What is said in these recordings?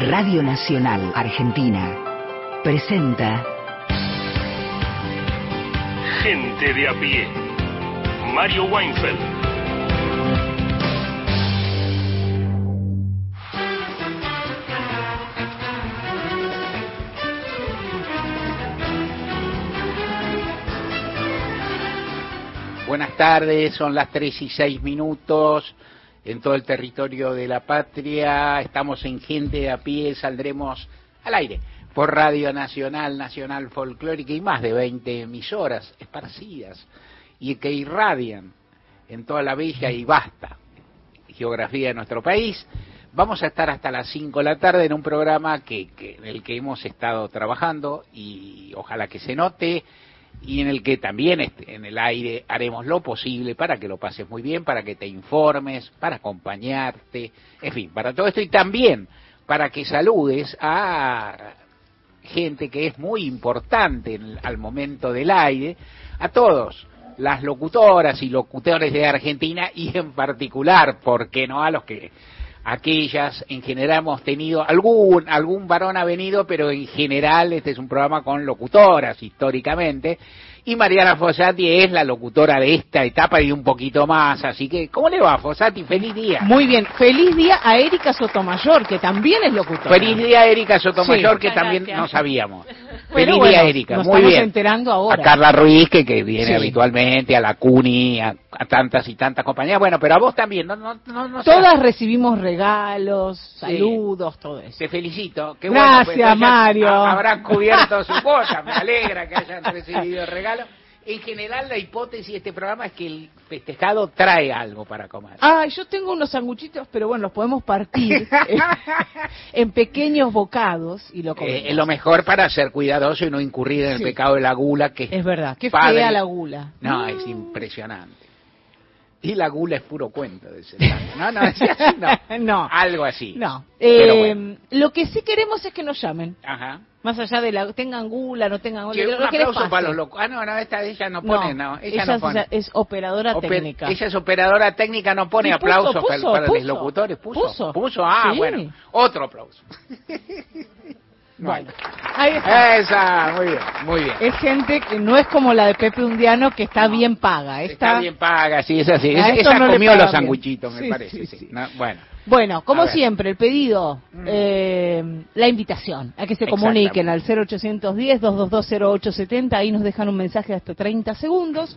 Radio Nacional Argentina presenta Gente de a pie. Mario Weinfeld. Buenas tardes, son las 3 y 6 minutos en todo el territorio de la patria. Estamos en Gente de a pie, saldremos al aire por Radio Nacional, Nacional Folclórica y más de 20 emisoras esparcidas y que irradian en toda la bella y vasta geografía de nuestro país. Vamos a estar hasta las 5 de la tarde en un programa que, que, en el que hemos estado trabajando y ojalá que se note y en el que también en el aire haremos lo posible para que lo pases muy bien, para que te informes, para acompañarte, en fin, para todo esto y también para que saludes a gente que es muy importante en, al momento del aire, a todos, las locutoras y locutores de Argentina y en particular, ¿por qué no a los que aquellas en general hemos tenido algún algún varón ha venido pero en general este es un programa con locutoras históricamente. Y Mariana Fossati es la locutora de esta etapa y un poquito más así que ¿cómo le va Fossati? feliz día. Muy bien. Feliz día a Erika Sotomayor que también es locutora. Feliz día a Erika Sotomayor sí. que también no sabíamos. Bueno, feliz bueno, día Erika nos muy estamos bien. enterando ahora. A Carla Ruiz que, que viene Sí. habitualmente a la CUNY a, a tantas y tantas compañías bueno pero a vos también no no no, no seas- todas recibimos regalos saludos todo eso Te felicito. Qué Gracias, bueno, pues, Mario. ha- Habrán cubierto su cosa. Me alegra que hayan recibido el regalo. En general, la hipótesis de este programa es que el festejado trae algo para comer. Ah, yo tengo unos sanguchitos, pero bueno, los podemos partir eh, en pequeños bocados y lo comemos. Eh, es lo mejor para ser cuidadoso y no incurrir en el pecado de la gula, que Es verdad, qué padre. fea la gula. No, es impresionante. Y la gula es puro cuento de. No, no, es así, no. No. Algo así. No. Pero Eh, bueno. Lo que sí queremos es que nos llamen. Ajá. Más allá de la tengan gula, no tengan gula. Un aplauso para los locos. Ah, no, no, esta ella no pone, no. Ella, no es- pone. es operadora Ope- técnica. Ella es operadora técnica, no pone puso, aplausos para- puso, para, puso. los locutores. Puso. Puso. ah, Sí. bueno. Otro aplauso. No hay. Bueno, ahí está. Esa, muy bien, muy bien. Es gente que no es como la de Pepe Undiano que está bien paga. Está, Está, bien paga, sí, es así. Es- esa no comió los bien. sanguchitos, me Sí, parece. sí, sí. No, bueno, Bueno, como siempre, el pedido, Mm. eh, la invitación a que se comuniquen al 0810-222-0870, ahí nos dejan un mensaje de hasta 30 segundos.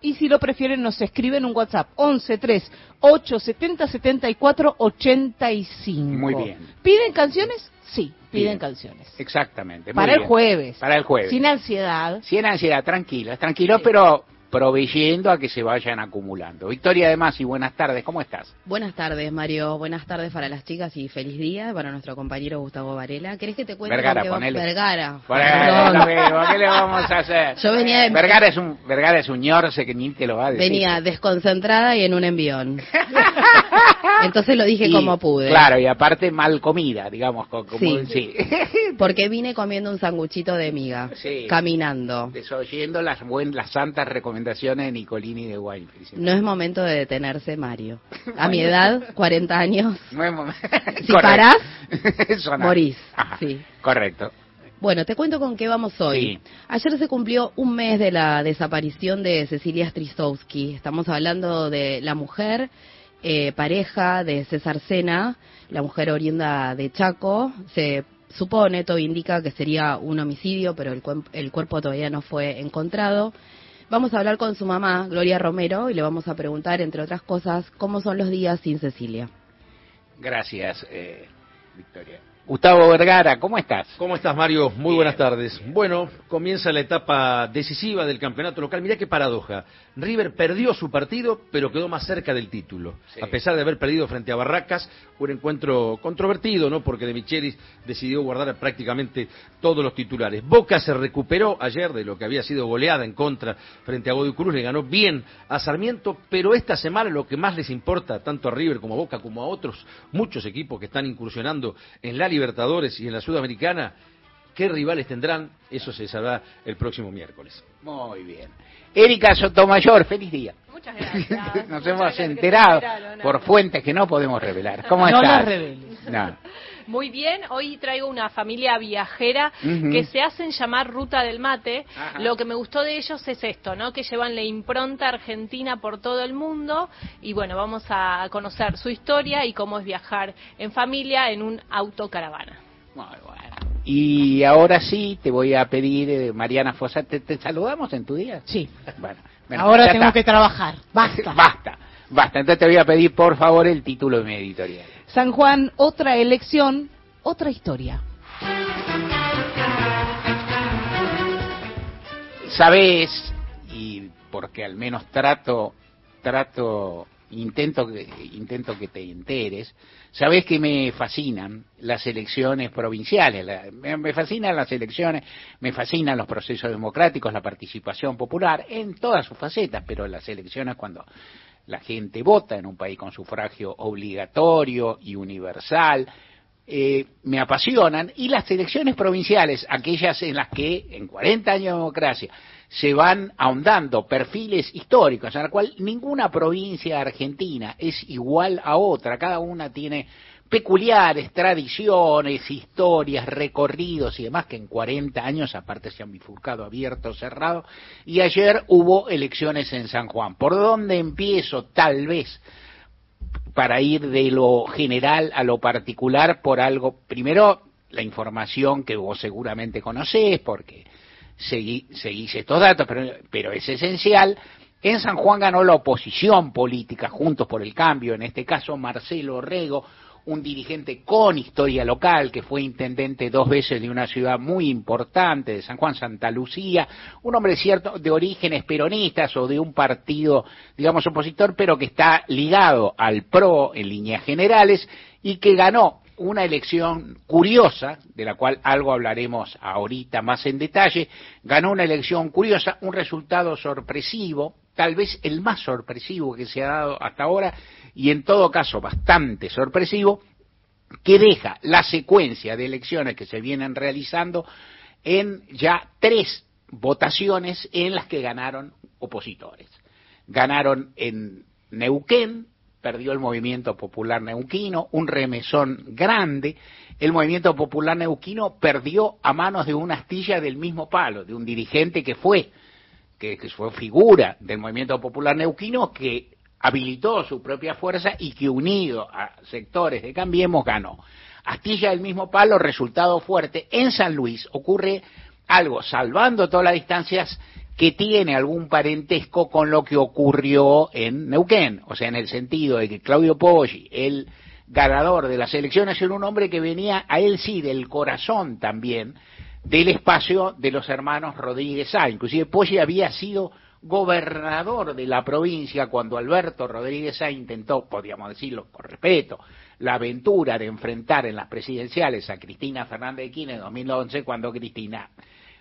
Y si lo prefieren, nos escriben un WhatsApp 113 870 74 85. Muy bien. ¿Piden canciones? Sí, piden Bien. canciones. exactamente. muy Para el jueves. Para el jueves. Sin ansiedad. Sin ansiedad, tranquilos, tranquilos, Sí. pero proveyendo a que se vayan acumulando. Victoria, además, y buenas tardes, ¿cómo estás? Buenas tardes, Mario. Buenas tardes para las chicas y feliz día para nuestro compañero Gustavo Varela. ¿Querés que te cuente Vergara, ponele. Vergara. Mismo, ¿Qué le vamos a hacer? Yo venía de- Vergara es un Vergara es un ñorce que ni te lo va a decir. Venía desconcentrada y en un envión. Entonces lo dije Y, como pude. Claro, y aparte mal comida, digamos, co- como Sí. sí. Porque vine comiendo un sanguchito de miga. Sí. Caminando. Desoyendo las buen, las santas recomendaciones de Nicolini de. No es momento de detenerse, Mario. A mi edad, 40 años, No es momento. Si parás, morís. Ajá, Sí. Correcto. Bueno, te cuento con qué vamos hoy. Sí. Ayer se cumplió un mes de la desaparición de Cecilia Strisowski. Estamos hablando de la mujer, eh, pareja de César Sena, la mujer oriunda de Chaco. Se supone, todo indica que sería un homicidio, pero el, el cuerpo todavía no fue encontrado. Vamos a hablar con su mamá, Gloria Romero, y le vamos a preguntar, entre otras cosas, cómo son los días sin Cecilia. Gracias, eh, Victoria. Gustavo Vergara, ¿cómo estás? ¿Cómo estás, Mario? Muy Bien. buenas tardes. Bueno, comienza la etapa decisiva del campeonato local. Mirá qué paradoja. River perdió su partido, pero quedó más cerca del título. Sí. A pesar de haber perdido frente a Barracas, un encuentro controvertido, ¿no? Porque De Michelis decidió guardar prácticamente todos los titulares. Boca se recuperó ayer de lo que había sido goleada en contra frente a Godoy Cruz, le ganó bien a Sarmiento, pero esta semana lo que más les importa, tanto a River como a Boca, como a otros muchos equipos que están incursionando en la Libertadores y en la Sudamericana, qué rivales tendrán, eso se sabrá el próximo miércoles. Muy bien. Erika Sotomayor, feliz día. Muchas gracias. Nos Muchas hemos gracias, enterado ¿no? por fuentes que no podemos revelar. ¿Cómo No estás? las reveles. No. Muy bien, hoy traigo una familia viajera que se hacen llamar Ruta del Mate. Ajá. Lo que me gustó de ellos es esto, ¿no? Que llevan la impronta argentina por todo el mundo y bueno, vamos a conocer su historia y cómo es viajar en familia en un autocaravana. Muy bueno. Y ahora sí te voy a pedir, eh, Mariana Fosa, ¿te, te saludamos en tu día? Sí. Bueno, bueno, Ahora tengo está. que trabajar. Basta. basta, basta. Entonces te voy a pedir, por favor, el título de mi editorial. San Juan, otra elección, otra historia. Sabes, y porque al menos trato, trato, intento que, intento que te enteres, sabes que me fascinan las elecciones provinciales, la- me, me fascinan las elecciones, me fascinan los procesos democráticos, la participación popular, en todas sus facetas, pero las elecciones cuando la gente vota en un país con sufragio obligatorio y universal, eh, me apasionan. Y las elecciones provinciales, aquellas en las que en 40 años de democracia se van ahondando perfiles históricos, en la cual ninguna provincia argentina es igual a otra, cada una tiene peculiares tradiciones, historias, recorridos y demás que en 40 años aparte se han bifurcado abierto, cerrado y ayer hubo elecciones en San Juan. ¿Por dónde empiezo? Tal vez para ir de lo general a lo particular por algo, primero la información que vos seguramente conocés porque seguí, seguís estos datos, pero, pero es esencial. En San Juan ganó la oposición política, Juntos por el Cambio, en este caso Marcelo Rego, un dirigente con historia local, que fue intendente dos veces de una ciudad muy importante, de San Juan, Santa Lucía, un hombre cierto de orígenes peronistas o de un partido, digamos, opositor, pero que está ligado al PRO en líneas generales y que ganó una elección curiosa, de la cual algo hablaremos ahorita más en detalle, ganó una elección curiosa, un resultado sorpresivo, tal vez el más sorpresivo que se ha dado hasta ahora, y en todo caso bastante sorpresivo, que deja la secuencia de elecciones que se vienen realizando en ya tres votaciones en las que ganaron opositores. Ganaron en Neuquén, perdió el movimiento popular neuquino, un remesón grande. El movimiento popular neuquino perdió a manos de una astilla del mismo palo, de un dirigente que fue, que, que fue figura del movimiento popular neuquino, que habilitó su propia fuerza y que unido a sectores de Cambiemos ganó. Astilla del mismo palo, resultado fuerte. En San Luis ocurre algo, salvando todas las distancias, que tiene algún parentesco con lo que ocurrió en Neuquén, o sea, en el sentido de que Claudio Poggi, el ganador de las elecciones, era un hombre que venía a él sí del corazón también del espacio de los hermanos Rodríguez A. Inclusive Poggi había sido gobernador de la provincia cuando Alberto Rodríguez A intentó, podríamos decirlo con respeto, la aventura de enfrentar en las presidenciales a Cristina Fernández de Kirchner en 2011 cuando Cristina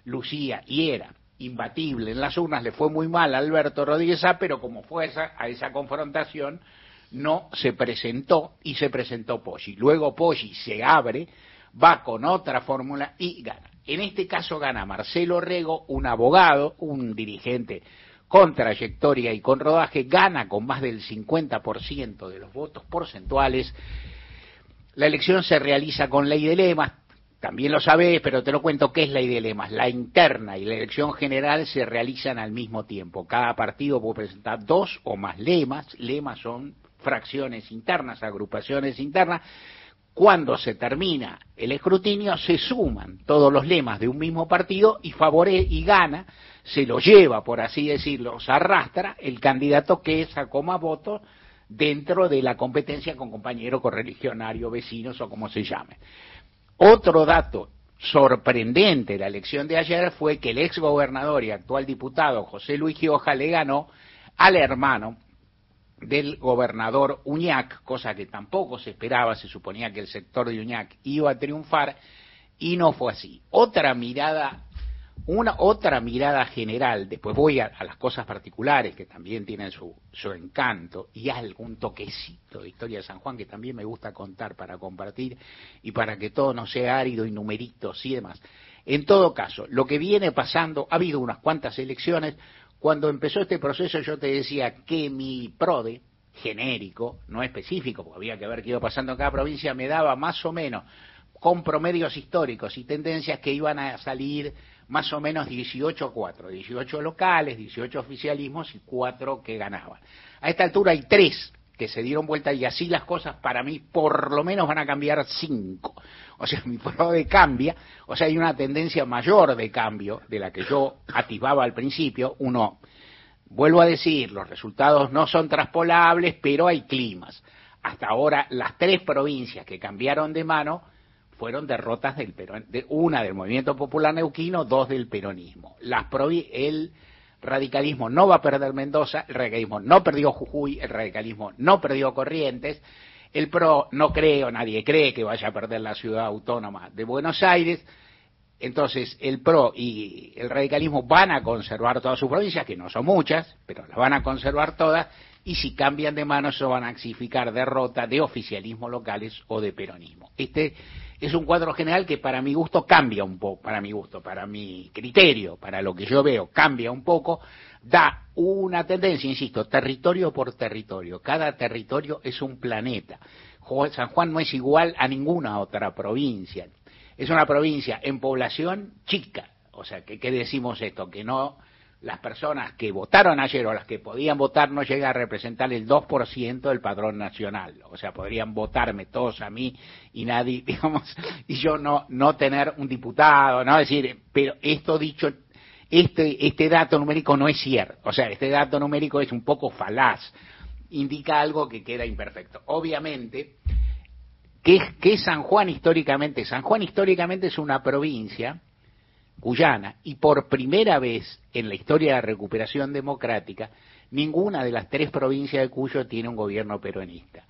lucía y era imbatible en las urnas, le fue muy mal a Alberto Rodríguez A, pero como fue a esa confrontación, no se presentó y se presentó Poggi. Luego Poggi se abre, va con otra fórmula y gana. En este caso gana Marcelo Rego, un abogado, un dirigente con trayectoria y con rodaje, gana con más del 50% de los votos porcentuales. La elección se realiza con ley de lemas, también lo sabés, pero te lo cuento qué es ley de lemas. La interna y la elección general se realizan al mismo tiempo. Cada partido puede presentar dos o más lemas. Lemas son fracciones internas, agrupaciones internas. Cuando se termina el escrutinio, se suman todos los lemas de un mismo partido y favorece y gana, se lo lleva, por así decirlo, se arrastra el candidato que sacó más votos dentro de la competencia con compañeros correligionarios, vecinos o como se llame. Otro dato sorprendente de la elección de ayer fue que el ex gobernador y actual diputado José Luis Gioja le ganó al hermano del gobernador Uñac, cosa que tampoco se esperaba, se suponía que el sector de Uñac iba a triunfar y no fue así. Otra mirada, una otra mirada general, después voy a, las cosas particulares que también tienen su, su encanto y algún toquecito de historia de San Juan que también me gusta contar para compartir y para que todo no sea árido y numeritos y demás. En todo caso, lo que viene pasando, ha habido unas cuantas elecciones, cuando empezó este proceso yo te decía que mi PRODE, genérico, no específico, porque había que ver qué iba pasando en cada provincia, me daba más o menos, con promedios históricos y tendencias que iban a salir más o menos 18 a 4, 18 locales, 18 oficialismos y 4 que ganaban. A esta altura hay 3 que se dieron vuelta y así las cosas para mí por lo menos van a cambiar 5. O sea, mi PRODE cambia, o sea, hay una tendencia mayor de cambio de la que yo atisbaba al principio. Uno, vuelvo a decir, los resultados no son traspolables, pero hay climas. Hasta ahora, las tres provincias que cambiaron de mano fueron derrotas del peron, de, una del movimiento popular neuquino, dos del peronismo. Las el radicalismo no va a perder Mendoza, el radicalismo no perdió Jujuy, el radicalismo no perdió Corrientes, el PRO no creo, nadie cree que vaya a perder la ciudad autónoma de Buenos Aires, entonces el PRO y el radicalismo van a conservar todas sus provincias, que no son muchas, pero las van a conservar todas, y si cambian de mano eso van a significar derrota de oficialismo locales o de peronismo. Este es un cuadro general que para mi gusto cambia un poco, para mi gusto, para mi criterio, para lo que yo veo, cambia un poco, da una tendencia, insisto, territorio por territorio. Cada territorio es un planeta. San Juan no es igual a ninguna otra provincia. Es una provincia en población chica. O sea, ¿qué decimos esto? Que no las personas que votaron ayer o las que podían votar no llega a representar el 2% del padrón nacional. O sea, podrían votarme todos a mí y nadie, digamos, y yo no, no tener un diputado, ¿no? Decir, pero esto dicho, este, este dato numérico no es cierto. O sea, este dato numérico es un poco falaz. Indica algo que queda imperfecto. Obviamente, ¿qué, qué es San Juan históricamente? San Juan históricamente es una provincia Guyana, y por primera vez en la historia de la recuperación democrática, ninguna de las tres provincias de Cuyo tiene un gobierno peronista.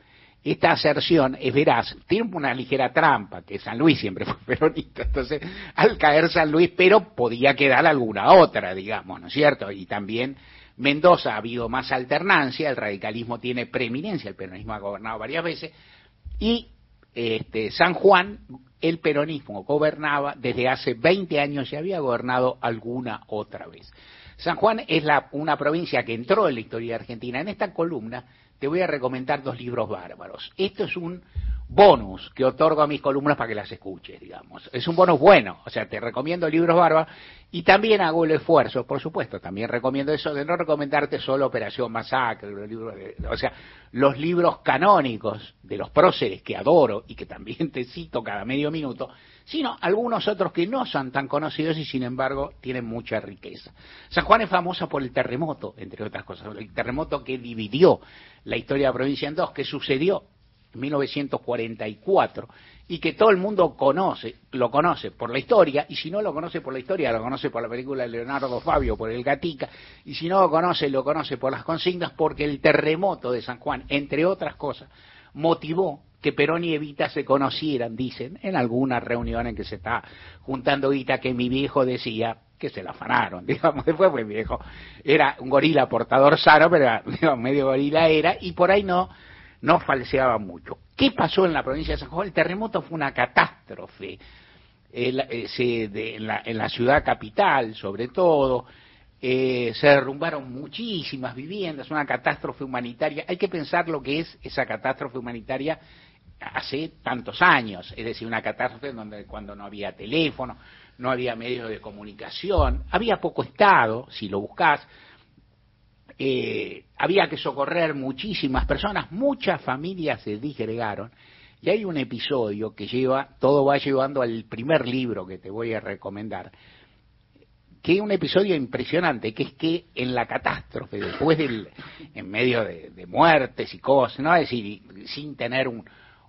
Esta aserción es veraz, tiene una ligera trampa, que San Luis siempre fue peronista, entonces al caer San Luis, pero podía quedar alguna otra, digamos, ¿no es cierto? Y también Mendoza ha habido más alternancia, el radicalismo tiene preeminencia, el peronismo ha gobernado varias veces, y este, San Juan el peronismo gobernaba desde hace 20 años y había gobernado alguna otra vez. San Juan es la, una provincia que entró en la historia argentina. En esta columna te voy a recomendar dos libros bárbaros. Esto es un bonus que otorgo a mis columnas para que las escuches, digamos. Es un bonus bueno, o sea, te recomiendo libros bárbaros y también hago el esfuerzo, por supuesto, también recomiendo eso de no recomendarte solo Operación Masacre, los libros o sea, los libros canónicos de los próceres que adoro y que también te cito cada medio minuto, sino algunos otros que no son tan conocidos y sin embargo tienen mucha riqueza. San Juan es famosa por el terremoto, entre otras cosas, el terremoto que dividió la historia de la provincia en dos, que sucedió 1944 y que todo el mundo conoce, lo conoce por la historia, y si no lo conoce por la historia, lo conoce por la película de Leonardo Fabio, por el Gatica, y si no lo conoce, lo conoce por las consignas, porque el terremoto de San Juan, entre otras cosas, motivó que Perón y Evita se conocieran, dicen, en alguna reunión en que se está juntando Evita, que mi viejo decía que se la afanaron, digamos, después fue mi viejo, era un gorila portador sano, pero medio gorila era, y por ahí no, no falseaba mucho. ¿Qué pasó en la provincia de San Juan? El terremoto fue una catástrofe. Eh, en, la, ciudad capital, sobre todo, eh, se derrumbaron muchísimas viviendas, una catástrofe humanitaria. Hay que pensar lo que es esa catástrofe humanitaria hace tantos años, es decir, una catástrofe donde cuando no había teléfono, no había medios de comunicación, había poco Estado, si lo buscas, eh, había que socorrer muchísimas personas, muchas familias se disgregaron, y hay un episodio que lleva, todo va llevando al primer libro que te voy a recomendar, que es un episodio impresionante, que es que en la catástrofe, después del, en medio de, muertes y cosas, ¿no? Es decir, sin tener un,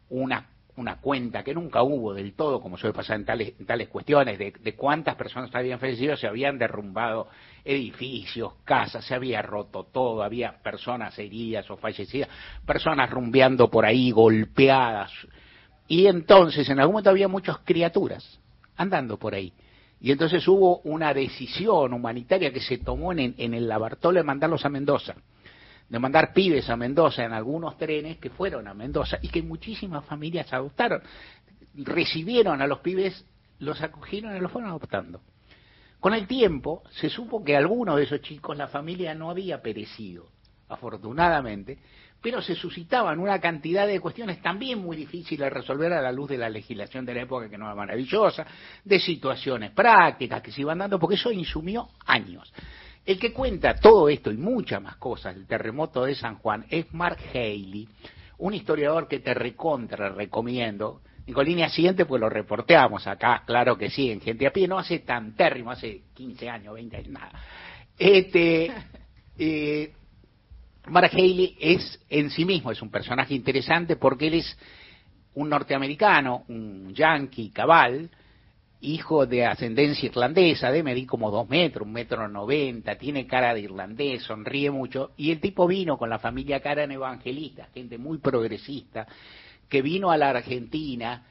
una una cuenta que nunca hubo del todo, como suele pasar en tales, tales cuestiones, de, cuántas personas habían fallecido, se habían derrumbado edificios, casas, se había roto todo, había personas heridas o fallecidas, personas rumbeando por ahí, golpeadas. Y entonces, en algún momento había muchas criaturas andando por ahí. Y entonces hubo una decisión humanitaria que se tomó en, en el Labartolo de mandarlos a Mendoza de mandar pibes a Mendoza en algunos trenes que fueron a Mendoza y que muchísimas familias adoptaron. Recibieron a los pibes los acogieron y los fueron adoptando. Con el tiempo se supo que algunos de esos chicos la familia no había perecido, afortunadamente, pero se suscitaban una cantidad de cuestiones también muy difíciles de resolver a la luz de la legislación de la época, que no era maravillosa, de situaciones prácticas que se iban dando, porque eso insumió años. El que cuenta todo esto y muchas más cosas del terremoto de San Juan es Mark Haley, un historiador que te recontra recomiendo, Nicolini siguiente, pues lo reporteamos acá, claro que sí, en gente a pie, no hace tan térrimo, hace 15 años, 20 años, nada. Este, eh, Mark Haley es en sí mismo, es un personaje interesante porque él es un norteamericano, un yankee cabal, hijo de ascendencia irlandesa, de medir como dos metros, un metro noventa, tiene cara de irlandés, sonríe mucho, y el tipo vino con la familia Caran evangelista, gente muy progresista, que vino a la Argentina,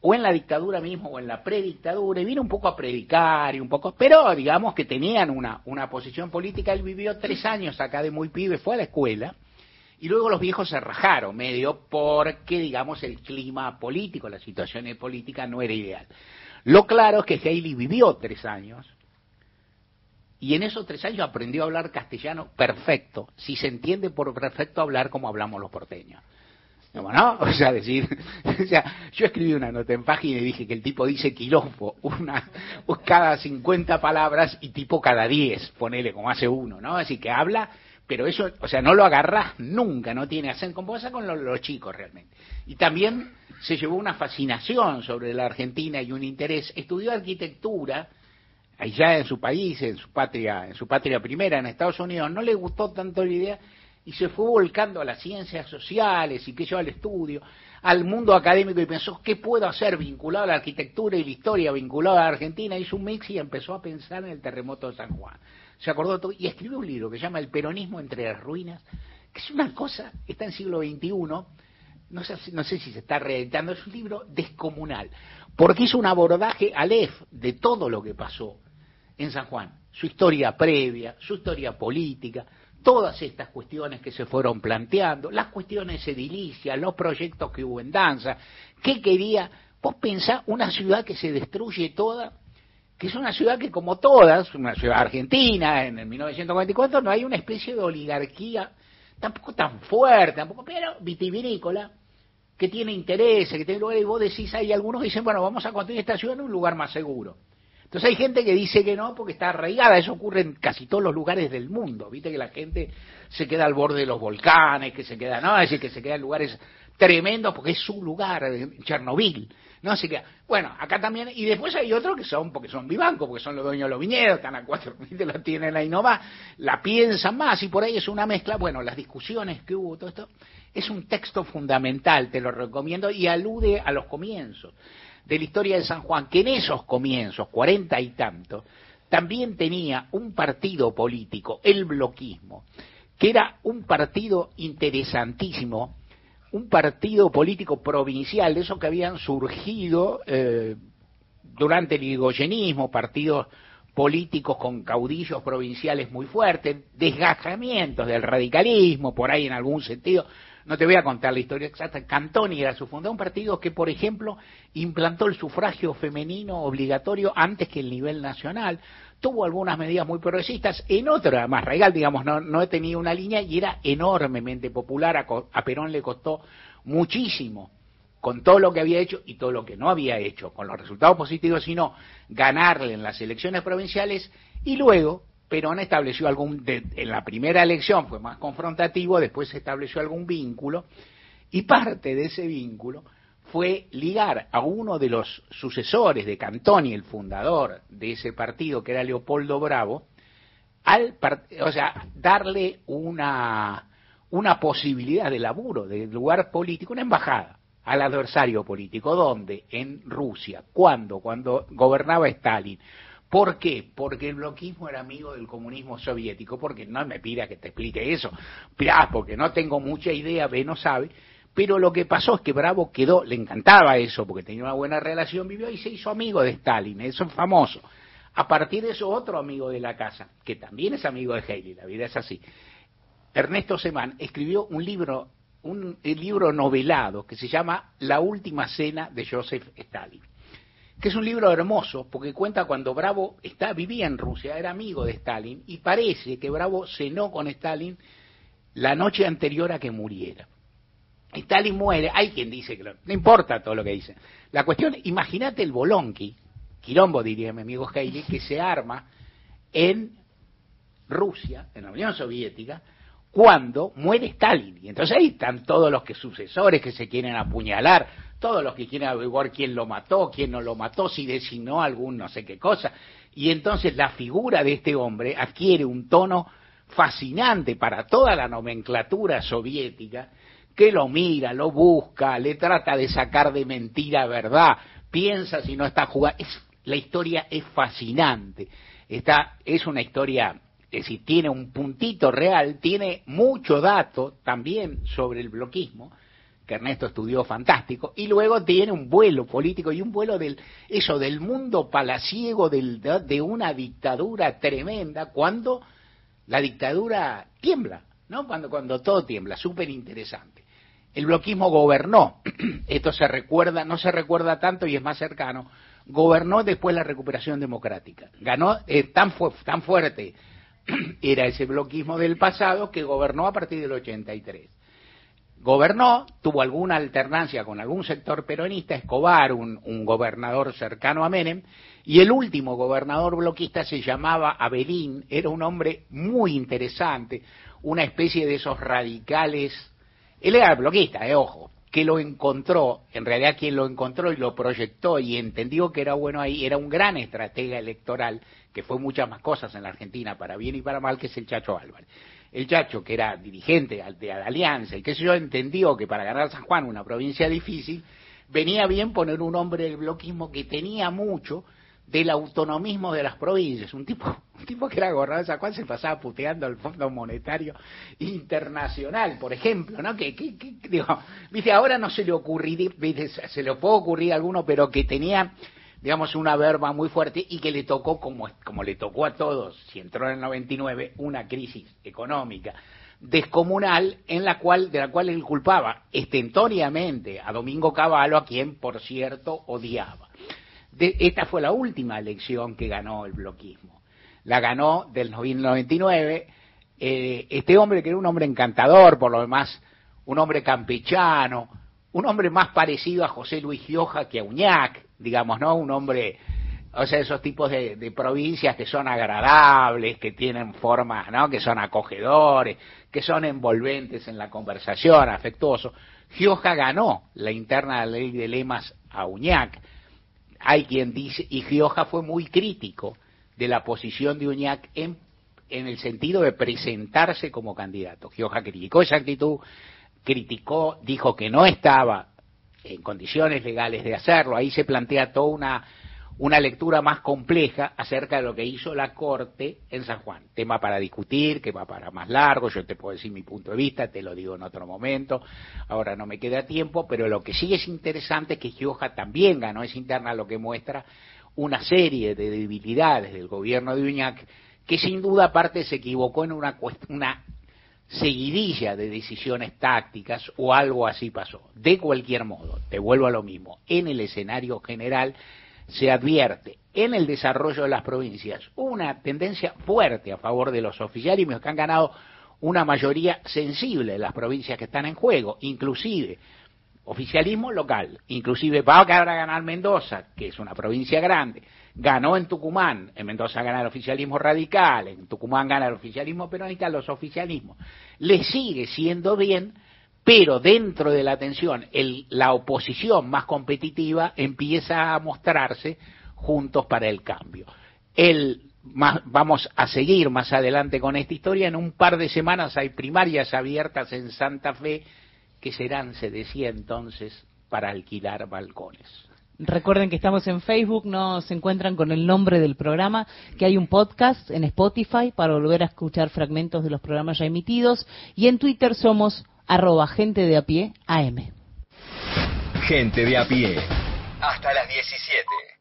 o en la dictadura mismo, o en la predictadura, y vino un poco a predicar, y un poco, pero digamos que tenían una, una posición política. Él vivió tres años acá de muy pibe, fue a la escuela, y luego los viejos se rajaron medio porque, digamos, el clima político, la situación política no era ideal. Lo claro es que Haley vivió tres años, y en esos tres años aprendió a hablar castellano perfecto, si se entiende por perfecto hablar como hablamos los porteños. ¿no? O sea, decir, o sea, yo escribí una nota en página y dije que el tipo dice quilombo una, cada 50 palabras y tipo cada 10, ponele como hace uno, ¿no? Así que habla, pero eso, o sea, no lo agarras nunca, no tiene acento, como pasa con los, chicos realmente. Y también se llevó una fascinación sobre la Argentina y un interés, estudió arquitectura, allá en su país, en su patria, en su patria primera, en Estados Unidos, no le gustó tanto la idea y se fue volcando a las ciencias sociales y que yo al estudio, al mundo académico y pensó, ¿qué puedo hacer vinculado a la arquitectura y la historia, vinculado a la Argentina? Hizo un mix y empezó a pensar en el terremoto de San Juan. Se acordó todo y escribió un libro que se llama El peronismo entre las ruinas, que es una cosa, está en siglo XXI, no sé, no sé si se está reeditando, es un libro descomunal, porque hizo un abordaje Aleph de todo lo que pasó en San Juan, su historia previa, su historia política, todas estas cuestiones que se fueron planteando, las cuestiones edilicias, los proyectos que hubo en danza, ¿qué quería? Vos pensás una ciudad que se destruye toda, que es una ciudad que como todas, una ciudad argentina, en el 1944 no hay una especie de oligarquía, tampoco tan fuerte, tampoco, pero vitivinícola, que tiene intereses, que tiene lugar, y vos decís, hay algunos que dicen, bueno, vamos a construir esta ciudad en un lugar más seguro. Entonces hay gente que dice que no porque está arraigada, eso ocurre en casi todos los lugares del mundo, viste que la gente se queda al borde de los volcanes, que se queda, no, decir, que se queda en lugares tremendos porque es su lugar, en Chernobyl, no así que bueno, acá también, y después hay otros que son, porque son vivancos, porque son los dueños de los viñedos, están a cuatro, ¿viste? la tienen ahí nomás, la piensan más, y por ahí es una mezcla, bueno, las discusiones que hubo, todo esto, es un texto fundamental, te lo recomiendo, y alude a los comienzos de la historia de San Juan, que en esos comienzos, cuarenta y tanto, también tenía un partido político, el bloquismo, que era un partido interesantísimo, un partido político provincial, de esos que habían surgido eh, durante el irigoyenismo, partidos políticos con caudillos provinciales muy fuertes, desgajamientos del radicalismo, por ahí en algún sentido, no te voy a contar la historia exacta. Cantoni era su fundador, un partido que, por ejemplo, implantó el sufragio femenino obligatorio antes que el nivel nacional. Tuvo algunas medidas muy progresistas. En otra, más regal, digamos, no, no tenido una línea y era enormemente popular. A, a Perón le costó muchísimo con todo lo que había hecho y todo lo que no había hecho, con los resultados positivos, sino ganarle en las elecciones provinciales y luego Perón estableció algún, en la primera elección fue más confrontativo, después se estableció algún vínculo, y parte de ese vínculo fue ligar a uno de los sucesores de Cantoni, el fundador de ese partido, que era Leopoldo Bravo, al o sea, darle una, una posibilidad de laburo, de lugar político, una embajada al adversario político. ¿Dónde? En Rusia. ¿Cuándo? Cuando gobernaba Stalin. ¿Por qué? Porque el bloquismo era amigo del comunismo soviético, porque no me pida que te explique eso, porque no tengo mucha idea, ve, no sabe, pero lo que pasó es que Bravo quedó, le encantaba eso, porque tenía una buena relación, vivió y se hizo amigo de Stalin, eso es famoso. A partir de eso, otro amigo de la casa, que también es amigo de Haley, la vida es así, Ernesto Semán, escribió un libro, un libro novelado que se llama La última cena de Joseph Stalin que es un libro hermoso porque cuenta cuando Bravo está, vivía en Rusia, era amigo de Stalin, y parece que Bravo cenó con Stalin la noche anterior a que muriera. Stalin muere, hay quien dice que no, no importa todo lo que dice. La cuestión, imagínate el bolonqui, quilombo diría mi amigo Haley, que se arma en Rusia, en la Unión Soviética, cuando muere Stalin. Y entonces ahí están todos los que sucesores que se quieren apuñalar, todos los que quieren averiguar quién lo mató, quién no lo mató, si designó algún no sé qué cosa. Y entonces la figura de este hombre adquiere un tono fascinante para toda la nomenclatura soviética, que lo mira, lo busca, le trata de sacar de mentira verdad, piensa si no está jugando. Es, la historia es fascinante. Está, es una historia, es decir, tiene un puntito real, tiene mucho dato también sobre el bloquismo, que Ernesto estudió fantástico, y luego tiene un vuelo político y un vuelo del, eso, del mundo palaciego del, de, una dictadura tremenda, cuando la dictadura tiembla, ¿no? Cuando, cuando todo tiembla, súper interesante. El bloquismo gobernó, esto se recuerda, no se recuerda tanto y es más cercano, gobernó después la recuperación democrática. Ganó eh, tan, tan fuerte era ese bloquismo del pasado que gobernó a partir del 83. Gobernó, tuvo alguna alternancia con algún sector peronista, Escobar, un, un gobernador cercano a Menem, y el último gobernador bloquista se llamaba Abelín, era un hombre muy interesante, una especie de esos radicales, él era bloquista, eh, ojo, que lo encontró, en realidad quien lo encontró y lo proyectó y entendió que era bueno ahí, era un gran estratega electoral, que fue muchas más cosas en la Argentina, para bien y para mal, que es el Chacho Álvarez. El Chacho, que era dirigente de la Alianza y que yo, entendió que para ganar San Juan, una provincia difícil, venía bien poner un hombre del bloquismo que tenía mucho, del autonomismo de las provincias. Un tipo, un tipo que era gobernador de San Juan se pasaba puteando al Fondo Monetario Internacional, por ejemplo, ¿no? Que, que, que digo, viste, ahora no se le ocurriría, se le puede ocurrir a alguno, pero que tenía, digamos, una verba muy fuerte y que le tocó, como, como le tocó a todos, si entró en el 99, una crisis económica descomunal en la cual de la cual él culpaba estentoriamente a Domingo Cavallo a quien por cierto odiaba de, esta fue la última elección que ganó el bloquismo. La ganó del 99 eh, este hombre que era un hombre encantador, por lo demás, un hombre campechano, un hombre más parecido a José Luis Gioja que a Uñac, digamos, ¿no? Un hombre, o sea, esos tipos de, provincias que son agradables, que tienen formas, ¿no? Que son acogedores, que son envolventes en la conversación, afectuosos. Gioja ganó la interna ley de lemas a Uñac hay quien dice, y Gioja fue muy crítico de la posición de Uñac en, en el sentido de presentarse como candidato. Gioja criticó esa actitud, criticó, dijo que no estaba en condiciones legales de hacerlo. Ahí se plantea toda una una lectura más compleja acerca de lo que hizo la Corte en San Juan. Tema para discutir, que va para más largo, yo te puedo decir mi punto de vista, te lo digo en otro momento, ahora no me queda tiempo, pero lo que sí es interesante es que Gioja también ganó, es interna lo que muestra una serie de debilidades del gobierno de Uñac, que sin duda aparte se equivocó en una, una seguidilla de decisiones tácticas o algo así pasó. De cualquier modo, te vuelvo a lo mismo, en el escenario general, se advierte en el desarrollo de las provincias una tendencia fuerte a favor de los oficialismos que han ganado una mayoría sensible de las provincias que están en juego, inclusive oficialismo local, inclusive va a ganar Mendoza, que es una provincia grande, ganó en Tucumán, en Mendoza gana el oficialismo radical, en Tucumán gana el oficialismo peronista, los oficialismos. Le sigue siendo bien pero dentro de la tensión, el, la oposición más competitiva empieza a mostrarse juntos para el cambio. El, más, vamos a seguir más adelante con esta historia. En un par de semanas hay primarias abiertas en Santa Fe que serán, se decía entonces, para alquilar balcones. Recuerden que estamos en Facebook, nos encuentran con el nombre del programa, que hay un podcast en Spotify para volver a escuchar fragmentos de los programas ya emitidos y en Twitter somos arroba gente de a pie AM. Gente de a pie. Hasta las 17.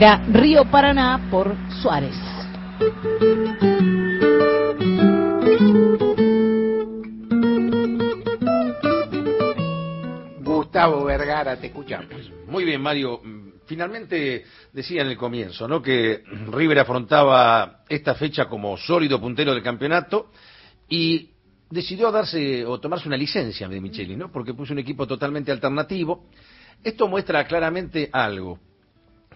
Era Río Paraná por Suárez. Gustavo Vergara, te escuchamos. Muy bien, Mario. Finalmente decía en el comienzo, ¿no? Que River afrontaba esta fecha como sólido puntero del campeonato y decidió darse o tomarse una licencia de Micheli, ¿no? Porque puso un equipo totalmente alternativo. Esto muestra claramente algo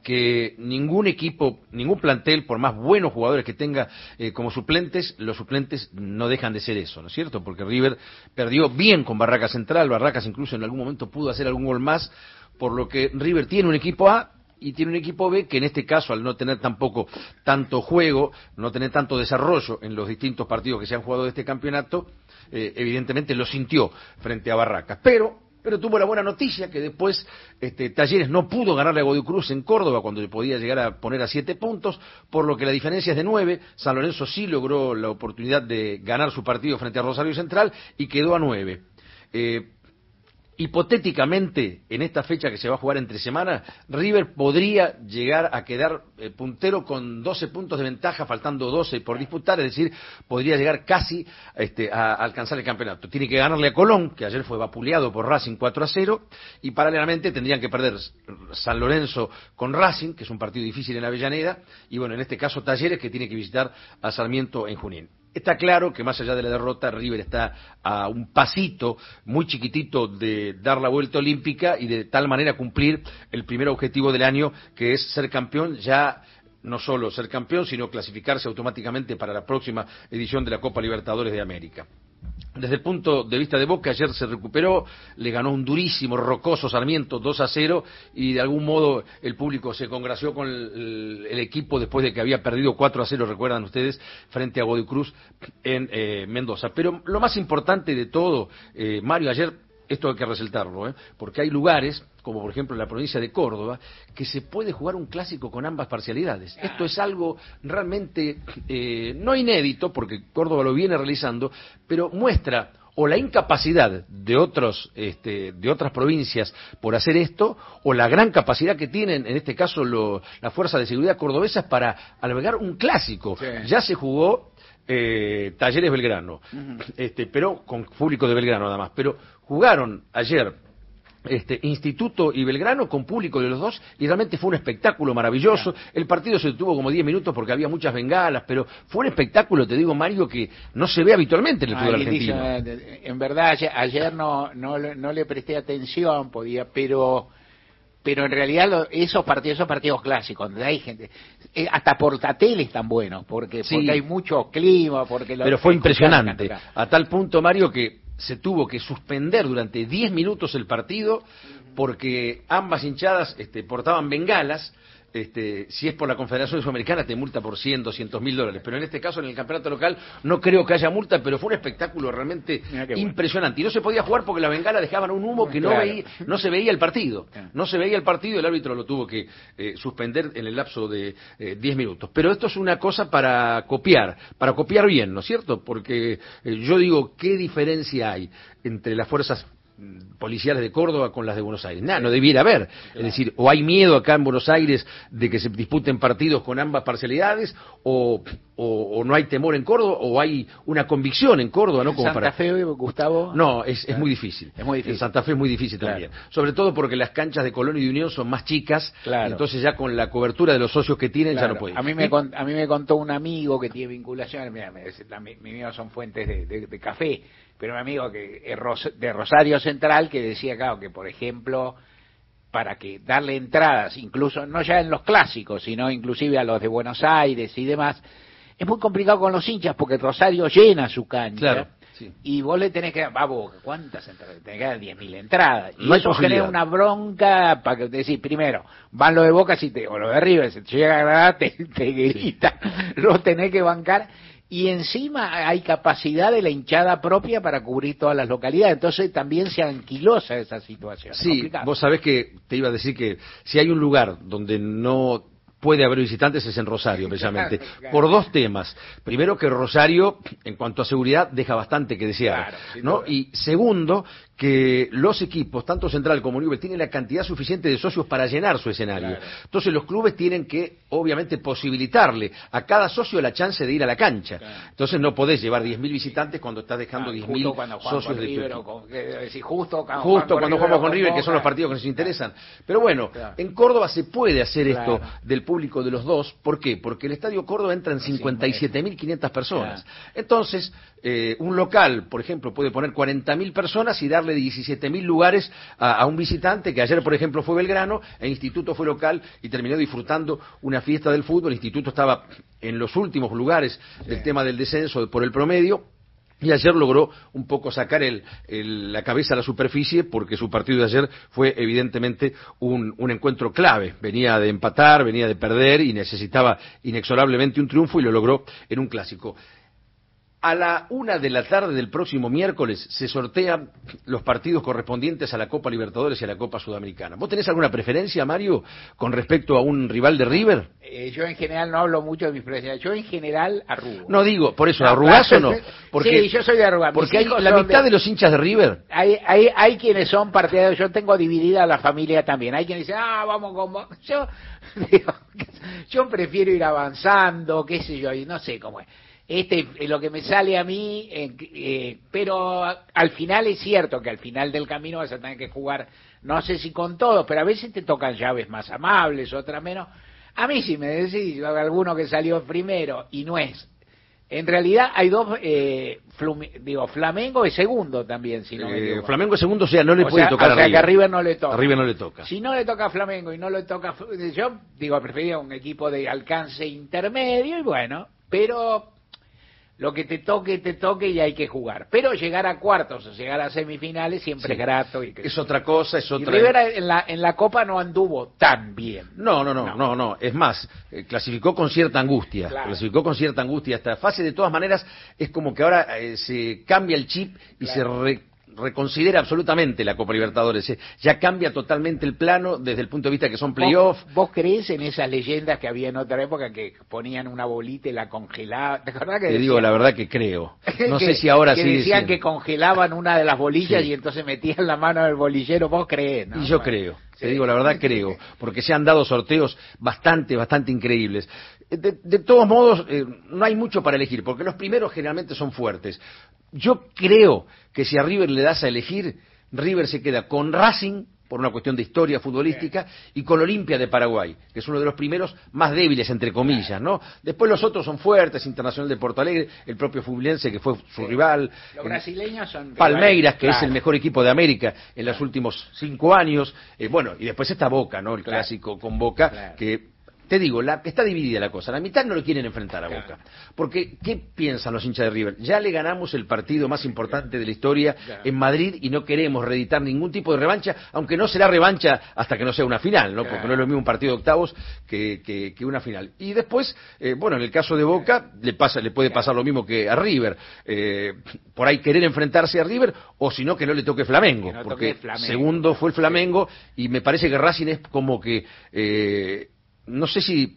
que ningún equipo, ningún plantel, por más buenos jugadores que tenga eh, como suplentes, los suplentes no dejan de ser eso, ¿no es cierto? Porque River perdió bien con Barracas Central, Barracas incluso en algún momento pudo hacer algún gol más, por lo que River tiene un equipo A y tiene un equipo B que en este caso, al no tener tampoco tanto juego, no tener tanto desarrollo en los distintos partidos que se han jugado de este campeonato, eh, evidentemente lo sintió frente a Barracas. Pero pero tuvo la buena noticia que después este, Talleres no pudo ganarle a Cruz en Córdoba cuando podía llegar a poner a siete puntos, por lo que la diferencia es de nueve. San Lorenzo sí logró la oportunidad de ganar su partido frente a Rosario Central y quedó a nueve. Eh, hipotéticamente, en esta fecha que se va a jugar entre semanas, River podría llegar a quedar eh, puntero con 12 puntos de ventaja, faltando 12 por disputar, es decir, podría llegar casi este, a, alcanzar el campeonato. Tiene que ganarle a Colón, que ayer fue vapuleado por Racing 4 a 0, y paralelamente tendrían que perder San Lorenzo con Racing, que es un partido difícil en Avellaneda, y bueno, en este caso Talleres, que tiene que visitar a Sarmiento en Junín. Está claro que más allá de la derrota, River está a un pasito muy chiquitito de dar la vuelta olímpica y de tal manera cumplir el primer objetivo del año, que es ser campeón ya no solo ser campeón, sino clasificarse automáticamente para la próxima edición de la Copa Libertadores de América. Desde el punto de vista de Boca, ayer se recuperó, le ganó un durísimo, rocoso Sarmiento 2 a 0 y de algún modo el público se congració con el, equipo después de que había perdido 4 a 0, recuerdan ustedes, frente a Godoy Cruz en eh, Mendoza. Pero lo más importante de todo, eh, Mario, ayer esto hay que resaltarlo, ¿eh? porque hay lugares, como por ejemplo en la provincia de Córdoba, que se puede jugar un clásico con ambas parcialidades. Esto es algo realmente eh, no inédito, porque Córdoba lo viene realizando, pero muestra o la incapacidad de otros este, de otras provincias por hacer esto o la gran capacidad que tienen en este caso lo, las fuerzas de seguridad cordobesas para albergar un clásico ya se jugó eh, Talleres Belgrano, este, pero con público de Belgrano nada más. Pero jugaron ayer este, Instituto y Belgrano con público de los dos y realmente fue un espectáculo maravilloso. El partido se detuvo como 10 minutos porque había muchas bengalas, pero fue un espectáculo, te digo Mario, que no se ve habitualmente en el fútbol argentino. Eh, en verdad ayer, no, no, no le presté atención, podía, pero pero en realidad esos partidos esos partidos clásicos donde hay gente eh, hasta portateles están buenos porque porque hay mucho clima porque pero fue impresionante a tal punto Mario que se tuvo que suspender durante 10 minutos el partido porque ambas hinchadas este, portaban bengalas este, si es por la Confederación Sudamericana, te multa por 100, 200 mil dólares. Pero en este caso, en el campeonato local, no creo que haya multa, pero fue un espectáculo realmente impresionante. Y no se podía jugar porque la bengala dejaban un humo que no, veía, no se veía el partido. No se veía el partido el árbitro lo tuvo que eh, suspender en el lapso de 10 eh, minutos. Pero esto es una cosa para copiar, para copiar bien, ¿no es cierto? Porque eh, yo digo, ¿qué diferencia hay entre las fuerzas policiales de Córdoba con las de Buenos Aires. Nada, no debiera haber. Es decir, o hay miedo acá en Buenos Aires de que se disputen partidos con ambas parcialidades, o, o, no hay temor en Córdoba, o hay una convicción en Córdoba, ¿no? Como ¿Santa Fe, Gustavo? No, es, es muy difícil. Es muy difícil. En Santa Fe es muy difícil también. Sobre todo porque las canchas de Colón y de Unión son más chicas, entonces ya con la cobertura de los socios que tienen ya no pueden. A mí me, a mí me contó un amigo que tiene vinculación, mira, mis míos son fuentes de café, pero un amigo que de Rosario Central que decía, claro, que por ejemplo, para que darle entradas, incluso no ya en los clásicos, sino inclusive a los de Buenos Aires y demás, es muy complicado con los hinchas porque Rosario llena su cancha. Y vos le tenés que dar, vamos, ¿cuántas entradas? Tenés que dar 10.000 entradas. Y eso genera una bronca para que te decís, primero, van los de Boca si te, o los de River, si te llega a agradar, te, te grita, lo tenés que bancar y encima hay capacidad de la hinchada propia para cubrir todas las localidades, entonces también se anquilosa esa situación. Sí, vos sabés que te iba a decir que si hay un lugar donde no puede haber visitantes es en Rosario, precisamente, Claro, claro. por dos temas. Primero que Rosario, en cuanto a seguridad, deja bastante que desear, Claro, ¿no? Y segundo, que los equipos, tanto Central como Newell, tienen la cantidad suficiente de socios para llenar su escenario. Claro. Entonces los clubes tienen que, obviamente, posibilitarle a cada socio la chance de ir a la cancha. Claro. Entonces no podés llevar 10.000 visitantes cuando estás dejando Ah, 10.000 justo cuando juegan socios con de River con- decir, justo cuando, Justo cuando jugamos con River, que son los partidos que nos interesan. Pero bueno, Claro. en Córdoba se puede hacer esto del público de los dos. ¿Por qué? Porque el Estadio Córdoba entra en 57.500 personas. Entonces, eh, un local, por ejemplo, puede poner 40.000 personas y darle 17.000 lugares a, a un visitante que ayer, por ejemplo, fue Belgrano, e Instituto fue local y terminó disfrutando una fiesta del fútbol. El Instituto estaba en los últimos lugares del tema del descenso por el promedio. Y ayer logró un poco sacar el- el- la cabeza a la superficie porque su partido de ayer fue evidentemente un, un encuentro clave. Venía de empatar, venía de perder y necesitaba inexorablemente un triunfo y lo logró en un clásico. A la una de la tarde del próximo miércoles se sortean los partidos correspondientes a la Copa Libertadores y a la Copa Sudamericana. ¿Vos tenés alguna preferencia, Mario, con respecto a un rival de River? Eh, yo en general no hablo mucho de mis preferencias. Yo en general arrugo. No digo, por eso, ¿arrugás o no? Porque, sí, yo soy de arrugar. Porque hay la mitad de- de los hinchas de River Hay, hay, hay quienes son partidarios, yo tengo dividida la familia también. Hay quienes dicen, ah, vamos con Boca. Yo, digo, yo prefiero ir avanzando, qué sé yo, y no sé cómo es. Este es lo que me sale a mí, eh, eh, pero al final es cierto que al final del camino vas a tener que jugar, no sé si con todos, pero a veces te tocan llaves más amables, otras menos. A mí si me decís alguno que salió primero y no es en realidad hay dos, eh, digo, Flamengo es segundo también, si no me Eh, equivoco. Flamengo segundo, o sea, no le O puede sea- tocar o a sea River. que a River no le toca. A River no le toca. Si no le toca a Flamengo y no le toca, yo digo, preferiría un equipo de alcance intermedio y bueno, pero lo que te toque, te toque y hay que jugar. Pero llegar a cuartos o llegar a semifinales siempre Sí. es grato. Y, que- Es otra cosa, es y otra... River en la, en la Copa no anduvo tan bien. No, no, no, no, no, Es más, eh, clasificó con cierta angustia. Claro. Clasificó con cierta angustia esta fase. De todas maneras, es como que ahora eh, se cambia el chip y se re- reconsidera absolutamente la Copa Libertadores. Eh, Ya cambia totalmente el plano desde el punto de vista que son playoffs. ¿Vos, vos crees en esas leyendas que había en otra época que ponían una bolita y la congelaban? ¿Te acordás que Te digo decían- la verdad que creo. No que- sé si ahora que sigue decían que congelaban una de las bolillas Sí. y entonces metían la mano del bolillero. ¿Vos crees? no? Y yo creo, te sí. digo la verdad creo, porque se han dado sorteos bastante, bastante increíbles. De, de todos modos, eh, no hay mucho para elegir, porque los primeros generalmente son fuertes. Yo creo que si a River le das a elegir, River se queda con Racing, por una cuestión de historia futbolística, y con Olimpia de Paraguay, que es uno de los primeros más débiles, entre comillas, ¿no? Después los otros son fuertes, Internacional de Porto Alegre, el propio Fublense, que fue su Sí. rival. Los brasileños son... Palmeiras, que es el mejor equipo de América en los últimos cinco años. Eh, bueno, y después está Boca, ¿no? El Claro. clásico con Boca, Claro. que, te digo, la, está dividida la cosa. La mitad no lo quieren enfrentar a Claro. Boca. Porque, ¿qué piensan los hinchas de River? Ya le ganamos el partido más importante de la historia Claro. en Madrid y no queremos reeditar ningún tipo de revancha, aunque no será revancha hasta que no sea una final, ¿no? Claro. Porque no es lo mismo un partido de octavos que, que- que una final. Y después, eh, bueno, en el caso de Boca, le, pasa, le puede pasar lo mismo que a River. Eh, por ahí querer enfrentarse a River, o si no, que no le toque Flamengo. Toque porque Flamengo. segundo fue el Flamengo, y me parece que Racing es como que, eh, no sé si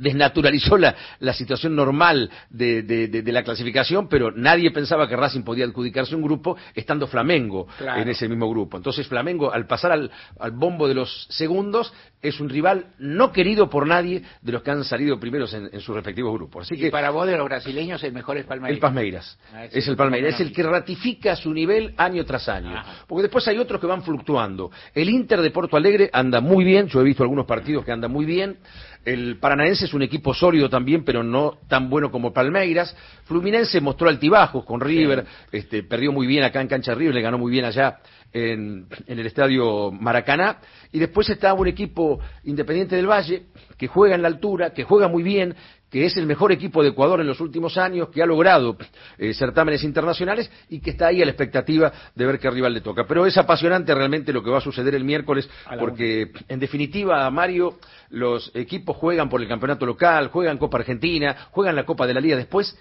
desnaturalizó la, la situación normal de, de- de- de la clasificación, pero nadie pensaba que Racing podía adjudicarse un grupo estando Flamengo Claro. en ese mismo grupo. Entonces Flamengo, al pasar al, al bombo de los segundos, es un rival no querido por nadie de los que han salido primeros en, en sus respectivos grupos. Así Y que para vos de los brasileños el mejor es Palmeiras. el Palmeiras. Ah, es el Palmeiras. Es el que ratifica su nivel año tras año. Ajá. Porque después hay otros que van fluctuando. El Inter de Porto Alegre anda muy bien. Yo he visto algunos partidos que andan muy bien. El Paranaense es un equipo sólido también, pero no tan bueno como Palmeiras. Fluminense mostró altibajos con River. Este, perdió muy bien acá en Cancha River, le ganó muy bien allá en, en el estadio Maracaná. Y después está un equipo independiente del Valle que juega en la altura, que juega muy bien, que es el mejor equipo de Ecuador en los últimos años, que ha logrado eh, certámenes internacionales y que está ahí a la expectativa de ver qué rival le toca. Pero es apasionante realmente lo que va a suceder el miércoles, porque en definitiva, Mario, los equipos juegan por el campeonato local, juegan Copa Argentina, juegan la Copa de la Liga después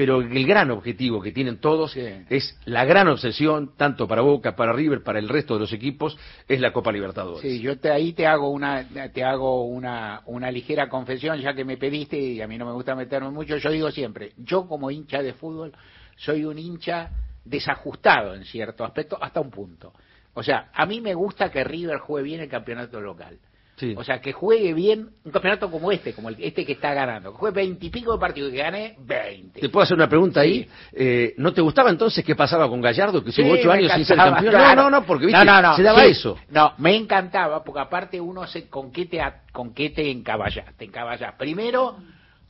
pero el gran objetivo que tienen todos Sí. es la gran obsesión, tanto para Boca, para River, para el resto de los equipos, es la Copa Libertadores. Sí, yo te, ahí te hago una te hago una, una ligera confesión, ya que me pediste y a mí no me gusta meterme mucho. Yo digo siempre, yo como hincha de fútbol soy un hincha desajustado en cierto aspecto hasta un punto. O sea, a mí me gusta que River juegue bien el campeonato local. Sí. O sea, que juegue bien un campeonato como este, como el, este que está ganando. Que juegue veintipico de partidos y que gane veinte. ¿Te puedo hacer una pregunta ahí? Sí. Eh, ¿No te gustaba entonces qué pasaba con Gallardo, que estuvo Sí, ocho años sin ser campeón? claro. No, no, no, porque ¿viste? No, no, no, se daba eso. No, me encantaba, porque aparte uno se, con qué te, con qué te encaballas, te encaballas. Primero,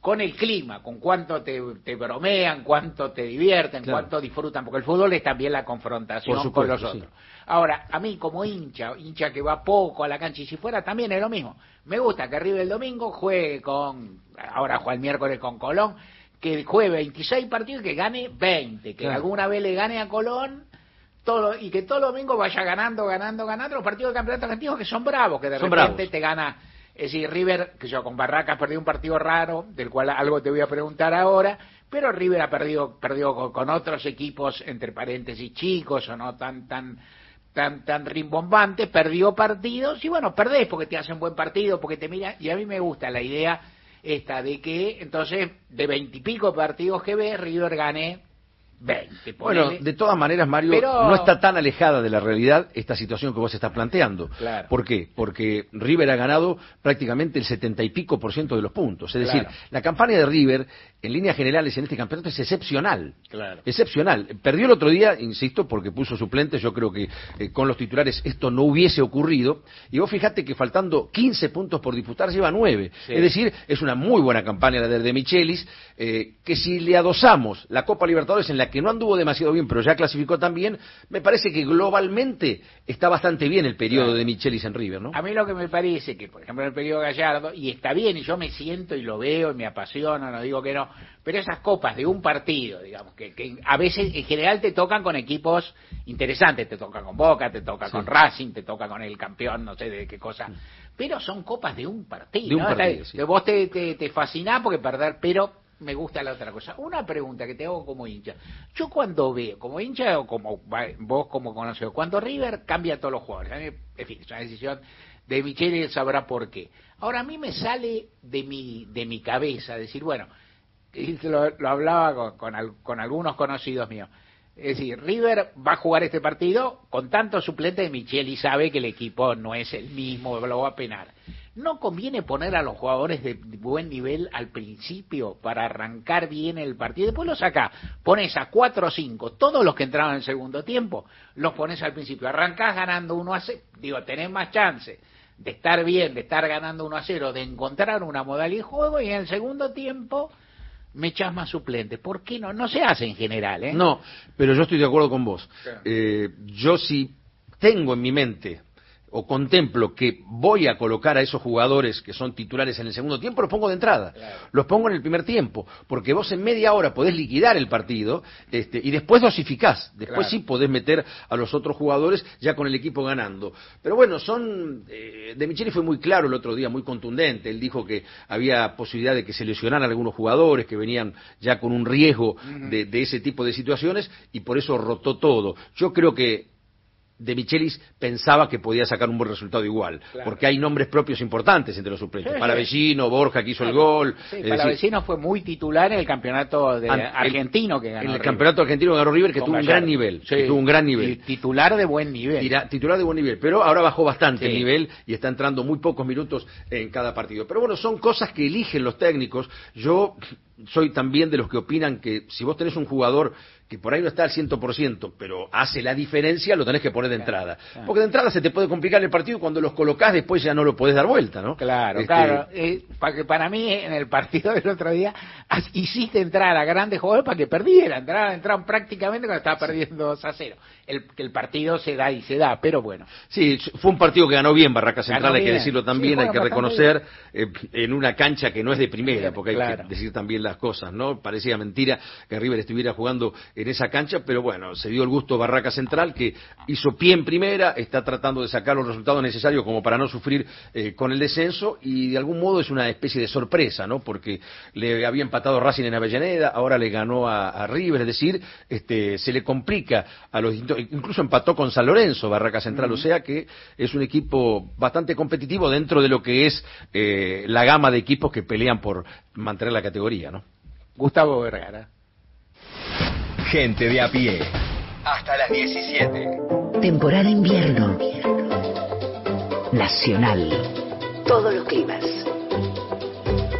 con el clima, con cuánto te, te bromean, cuánto te divierten, Claro. cuánto disfrutan, porque el fútbol es también la confrontación supuesto, con los otros. Ahora, a mí como hincha, hincha que va poco a la cancha y si fuera también es lo mismo. Me gusta que River el domingo juegue con, ahora juega el miércoles con Colón, que juegue 26 partidos y que gane 20, que Claro. alguna vez le gane a Colón todo y que todo el domingo vaya ganando, ganando, ganando los partidos de campeonato argentino que son bravos, que de Son repente bravos. te gana, es decir, River, que yo con Barracas perdió un partido raro, del cual algo te voy a preguntar ahora, pero River ha perdido, perdió con, con otros equipos, entre paréntesis, chicos o no tan, tan, tan, tan rimbombantes, perdió partidos, y bueno, perdés porque te hacen buen partido, porque te miran, y a mí me gusta la idea esta de que, entonces, de veintipico partidos que ves, River gane 20, Bueno, de todas maneras, Mario, Pero- no está tan alejada de la realidad esta situación que vos estás planteando. Claro. ¿Por qué? Porque River ha ganado prácticamente el setenta y pico por ciento de los puntos. Es decir, Claro. la campaña de River, en líneas generales, en este campeonato es excepcional. Claro. Excepcional. Perdió el otro día, insisto, porque puso suplentes. Yo creo que eh, con los titulares esto no hubiese ocurrido. Y vos fijate que faltando 15 puntos por disputar, lleva 9. Sí. Es decir, es una muy buena campaña la de, de Michelis, eh, que si le adosamos la Copa Libertadores, en la que no anduvo demasiado bien, pero ya clasificó también, me parece que globalmente está bastante bien el periodo Claro. de Michelis en River, ¿no? A mí lo que me parece que, por ejemplo, en el periodo Gallardo, y está bien, y yo me siento y lo veo y me apasiona, no digo que no, pero esas copas de un partido, digamos, que, que a veces en general te tocan con equipos interesantes, te toca con Boca, te toca Sí. con Racing, te toca con el campeón, no sé de qué cosa, pero son copas de un partido. De un ¿no? partido, Está- sí. que Vos te, te, te fascinás porque perder, pero me gusta la otra cosa. Una pregunta que te hago como hincha. Yo cuando veo, como hincha o como vos como conocido, cuando River cambia a todos los jugadores, en fin, es una decisión de Michele, él sabrá por qué. Ahora a mí me sale de mi, de mi cabeza decir, bueno, y lo, lo hablaba con, con, al- con algunos conocidos míos. Es decir, River va a jugar este partido con tantos suplentes de Micheli sabe que el equipo no es el mismo, lo va a penar. ¿No conviene poner a los jugadores de buen nivel al principio para arrancar bien el partido? Después los saca, pones a 4 o 5, todos los que entraron en el segundo tiempo, los pones al principio. Arrancás ganando 1 a 0, digo, tenés más chance de estar bien, de estar ganando 1 a 0, de encontrar una modalidad de juego y en el segundo tiempo me echas más suplentes. ¿Por qué no? No se hace en general, ¿eh? No, pero yo estoy de acuerdo con vos. Claro. Eh, yo si tengo en mi mente o contemplo que voy a colocar a esos jugadores que son titulares en el segundo tiempo, los pongo de entrada. Claro. Los pongo en el primer tiempo, porque vos en media hora podés liquidar el partido este, y después dosificás. Después Claro. sí podés meter a los otros jugadores ya con el equipo ganando. Pero bueno, son... eh, de Micheli fue muy claro el otro día, muy contundente. Él dijo que había posibilidad de que se lesionaran algunos jugadores que venían ya con un riesgo de, de ese tipo de situaciones y por eso rotó todo. Yo creo que de Michelis pensaba que podía sacar un buen resultado igual, Claro. porque hay nombres propios importantes entre los suplentes. Palavecino, Borja que hizo el gol. Sí, Palavecino fue muy titular en el campeonato de An- el- argentino que ganó. en el River. campeonato argentino ganó River que Con tuvo un gran nivel, Sí. que tuvo un gran Y nivel. titular de buen nivel. Tira- titular de buen nivel, pero ahora bajó bastante Sí. el nivel y está entrando muy pocos minutos en cada partido. Pero bueno, son cosas que eligen los técnicos. Yo soy también de los que opinan que si vos tenés un jugador que por ahí no está al 100%, pero hace la diferencia, lo tenés que poner de entrada. claro. Porque de entrada se te puede complicar el partido y cuando los colocás después ya no lo podés dar vuelta, ¿no? Claro, Este, claro. Eh, para que para mí en el partido del otro día hiciste entrar a grandes jugadores para que perdieran, entraron, entraron prácticamente cuando estaba perdiendo 2 a 0. El, que el partido se da y se da, pero bueno. Sí, fue un partido que ganó bien Barraca Central, hay que decirlo Sí, también, hay que reconocer, eh, en una cancha que no es de primera, porque hay Claro. que decir también las cosas, ¿no? Parecía mentira que River estuviera jugando en esa cancha, pero bueno, se dio el gusto Barraca Central, que hizo pie en primera, está tratando de sacar los resultados necesarios como para no sufrir eh, con el descenso, y de algún modo es una especie de sorpresa, ¿no? Porque le había empatado Racing en Avellaneda, ahora le ganó a, River, es decir, este, se le complica a los incluso empató con San Lorenzo, Barraca Central, o sea que es un equipo bastante competitivo dentro de lo que es eh, la gama de equipos que pelean por mantener la categoría, ¿no? Gustavo Vergara. Gente de a pie. Hasta las 17. Temporada invierno. Nacional. Todos los climas.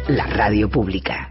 La radio pública.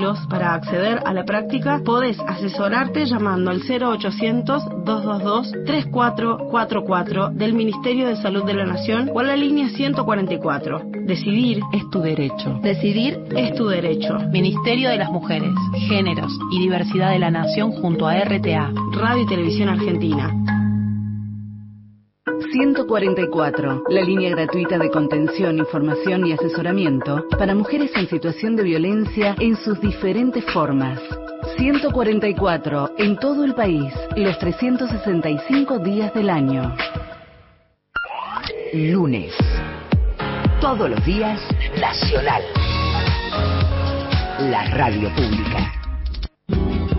para acceder a la práctica, podés asesorarte llamando al 0800 222 3444 del Ministerio de Salud de la Nación o a la línea 144. Decidir es tu derecho. Decidir es tu derecho. Ministerio de las Mujeres, Géneros y Diversidad de la Nación junto a RTA, Radio y Televisión Argentina. 144, la línea gratuita de contención, información y asesoramiento para mujeres en situación de violencia en sus diferentes formas. 144, en todo el país, los 365 días del año lunes. Todos los días, Nacional. La radio pública.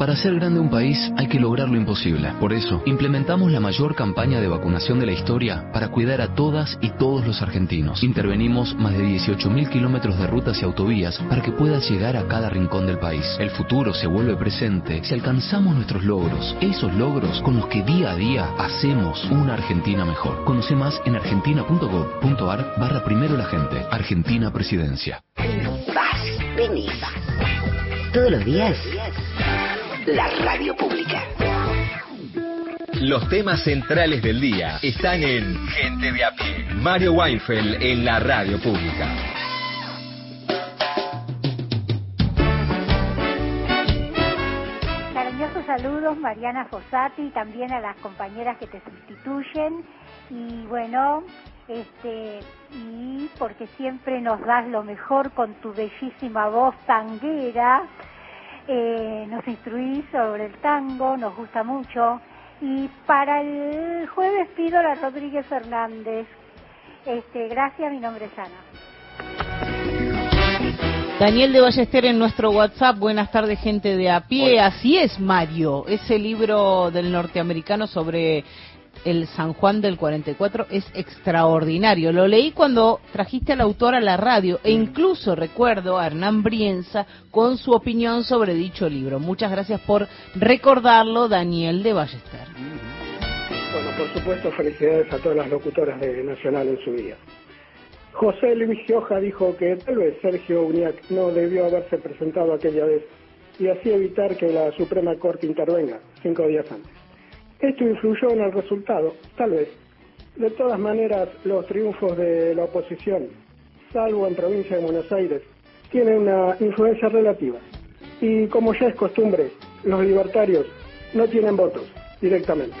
Para hacer grande un país hay que lograr lo imposible. Por eso, implementamos la mayor campaña de vacunación de la historia para cuidar a todas y todos los argentinos. Intervenimos más de 18.000 kilómetros de rutas y autovías para que puedas llegar a cada rincón del país. El futuro se vuelve presente si alcanzamos nuestros logros, esos logros con los que día a día hacemos una Argentina mejor. Conoce más en argentina.gov.ar barra primero la gente. Argentina Presidencia. Todos los días la radio pública. Los temas centrales del día están en Gente de a pie. Mario Weinfeld en la radio pública. Cariñosos saludos, Mariana Fossati, y también a las compañeras que te sustituyen. Y bueno, este, y porque siempre nos das lo mejor con tu bellísima voz tanguera eh, nos instruís sobre el tango, nos gusta mucho. Y para el jueves pido a la Rodríguez Fernández. Este, gracias, mi nombre es Ana. Daniel de Ballester en nuestro WhatsApp, buenas tardes gente de a pie, así es Mario, ese libro del norteamericano sobre el San Juan del 44 es extraordinario. Lo leí cuando trajiste al autor a la radio e incluso recuerdo a Hernán Brienza con su opinión sobre dicho libro. Muchas gracias por recordarlo, Daniel de Ballester. Bueno, por supuesto, felicidades a todas las locutoras de Nacional en su día. José Luis Gioja dijo que tal vez Sergio Uñac no debió haberse presentado aquella vez y así evitar que la Suprema Corte intervenga cinco días antes. Esto influyó en el resultado, tal vez. De todas maneras, los triunfos de la oposición, salvo en provincia de Buenos Aires, tienen una influencia relativa. Y como ya es costumbre, los libertarios no tienen votos directamente.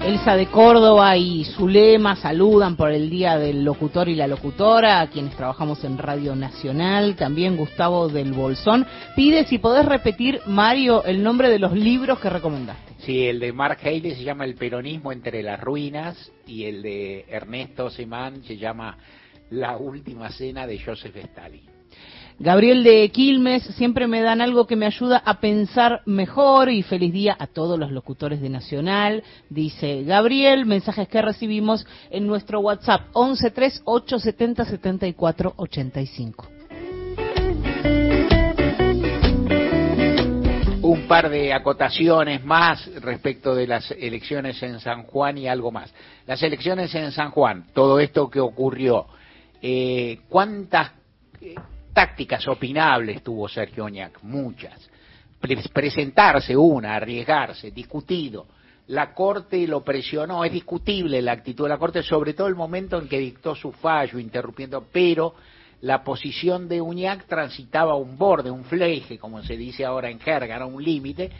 Elsa de Córdoba y Zulema saludan por el Día del Locutor y la Locutora, a quienes trabajamos en Radio Nacional. También Gustavo del Bolsón. Pide si podés repetir, Mario, el nombre de los libros que recomendaste. Sí, el de Mark Haley se llama El peronismo entre las ruinas y el de Ernesto Semán se llama La última cena de Joseph Stalin. Gabriel de Quilmes, siempre me dan algo que me ayuda a pensar mejor y feliz día a todos los locutores de Nacional, dice Gabriel, mensajes que recibimos en nuestro WhatsApp 1138707485. Un par de acotaciones más respecto de las elecciones en San Juan y algo más. Las elecciones en San Juan, todo esto que ocurrió, eh, ¿cuántas eh, tácticas opinables tuvo Sergio Oñac? Muchas. Pre- presentarse una, arriesgarse, discutido. La Corte lo presionó, es discutible la actitud de la Corte, sobre todo el momento en que dictó su fallo, interrumpiendo, pero la posición de Uñac transitaba un borde, un fleje, como se dice ahora en jerga, un límite,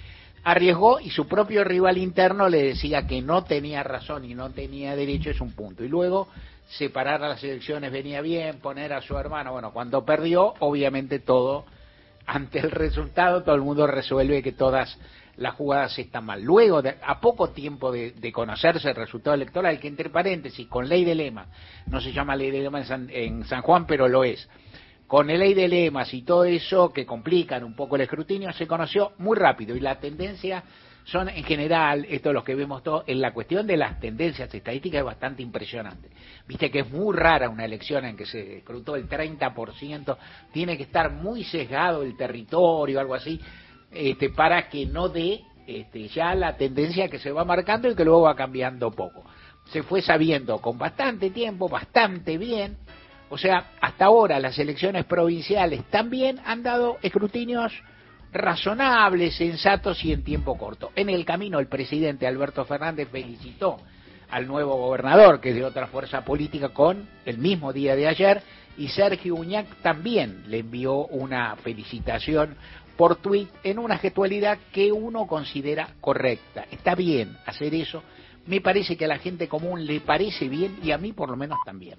arriesgó y su propio rival interno le decía que no tenía razón y no tenía derecho, es un punto. Y luego separar a las elecciones venía bien, poner a su hermano, bueno, cuando perdió, obviamente todo, ante el resultado, todo el mundo resuelve que todas las jugadas están mal. Luego, de- a poco tiempo de, conocerse el resultado electoral, que entre paréntesis, con ley de lema, no se llama ley de lema en San Juan, pero lo es, con ley de lemas y todo eso que complican un poco el escrutinio, se conoció muy rápido y la tendencia son en general, esto es lo que vemos todos, en la cuestión de las tendencias estadísticas es bastante impresionante. Viste que es muy rara una elección en que se escrutó el 30%, tiene que estar muy sesgado el territorio, algo así, este, para que no dé este, ya la tendencia que se va marcando y que luego va cambiando poco. Se fue sabiendo con bastante tiempo, bastante bien, o sea, hasta ahora las elecciones provinciales también han dado escrutinios razonables, sensatos y en tiempo corto. En el camino el presidente Alberto Fernández felicitó al nuevo gobernador, que es de otra fuerza política, con el mismo día de ayer, y Sergio Uñac también le envió una felicitación por tuit en una gestualidad que uno considera correcta. Está bien hacer eso, me parece que a la gente común le parece bien y a mí por lo menos también.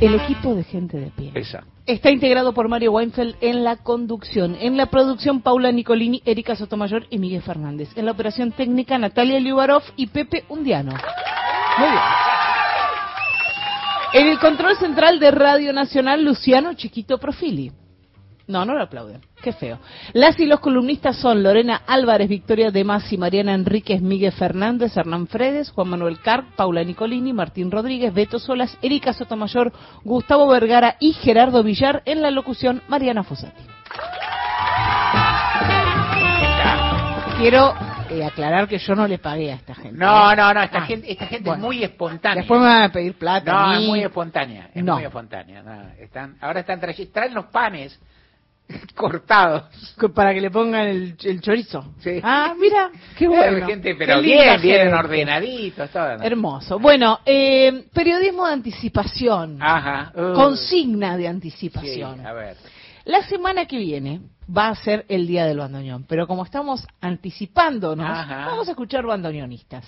El equipo de gente de pie. Esa. Está integrado por Mario Weinfeld en la conducción, en la producción Paula Nicolini, Erika Sotomayor y Miguel Fernández, en la operación técnica Natalia Liubarov y Pepe Undiano. Muy bien. En el control central de Radio Nacional, Luciano Chiquito Profili. No, no lo aplauden. Qué feo. Las y los columnistas son Lorena Álvarez, Victoria de Masi, Mariana Enríquez, Miguel Fernández, Hernán Fredes, Juan Manuel Carp, Paula Nicolini, Martín Rodríguez, Beto Solas, Erika Sotomayor, Gustavo Vergara y Gerardo Villar. En la locución, Mariana Fossati. Quiero eh, aclarar que yo no le pagué a esta gente. No, no, no, esta Ah, gente, esta gente bueno. es muy espontánea. Después me van a pedir plata. No, a mí. es muy espontánea, es No. muy espontánea. no, están, ahora están trayendo, traen los panes cortados. Para que le pongan el, el chorizo. Sí. Ah, mira, qué bueno. gente, pero bien, gente. ordenaditos, todo. Hermoso. Bueno, eh, periodismo de anticipación. Ajá. uh, Consigna de sí, anticipación. a ver. La semana que viene va a ser el Día del Bandoneón, pero como estamos anticipándonos, Ajá. vamos a escuchar bandoneonistas.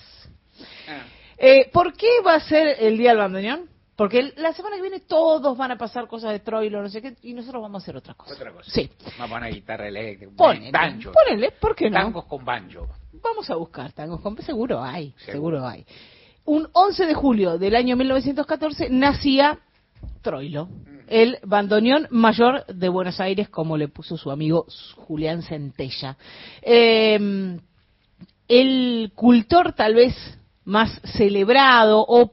Ah. Eh, ¿Por qué va a ser el Día del Bandoneón? Porque la semana que viene todos van a pasar cosas de Troilo, no sé qué, y nosotros vamos a hacer otra cosa. Otra cosa. Sí. Vamos a poner guitarra eléctrica, Ponele, banjo. ponele, ¿por qué no? Tangos con banjo. Vamos a buscar tangos con seguro hay, Seguro. seguro hay. Un 11 de julio del año 1914 nacía Troilo, el bandoneón mayor de Buenos Aires, como le puso su amigo Julián Centella. Eh, el cultor tal vez más celebrado o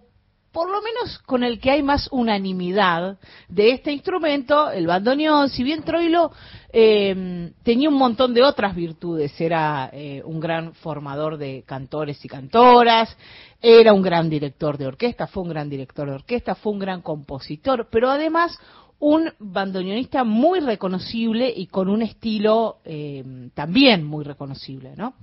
por lo menos con el que hay más unanimidad de este instrumento, el bandoneón, si bien Troilo eh, tenía un montón de otras virtudes, era eh, un gran formador de cantores y cantoras, era un gran director de orquesta, fue un gran director de orquesta, fue un gran compositor, pero además un bandoneonista muy reconocible y con un estilo eh, también muy reconocible, ¿no?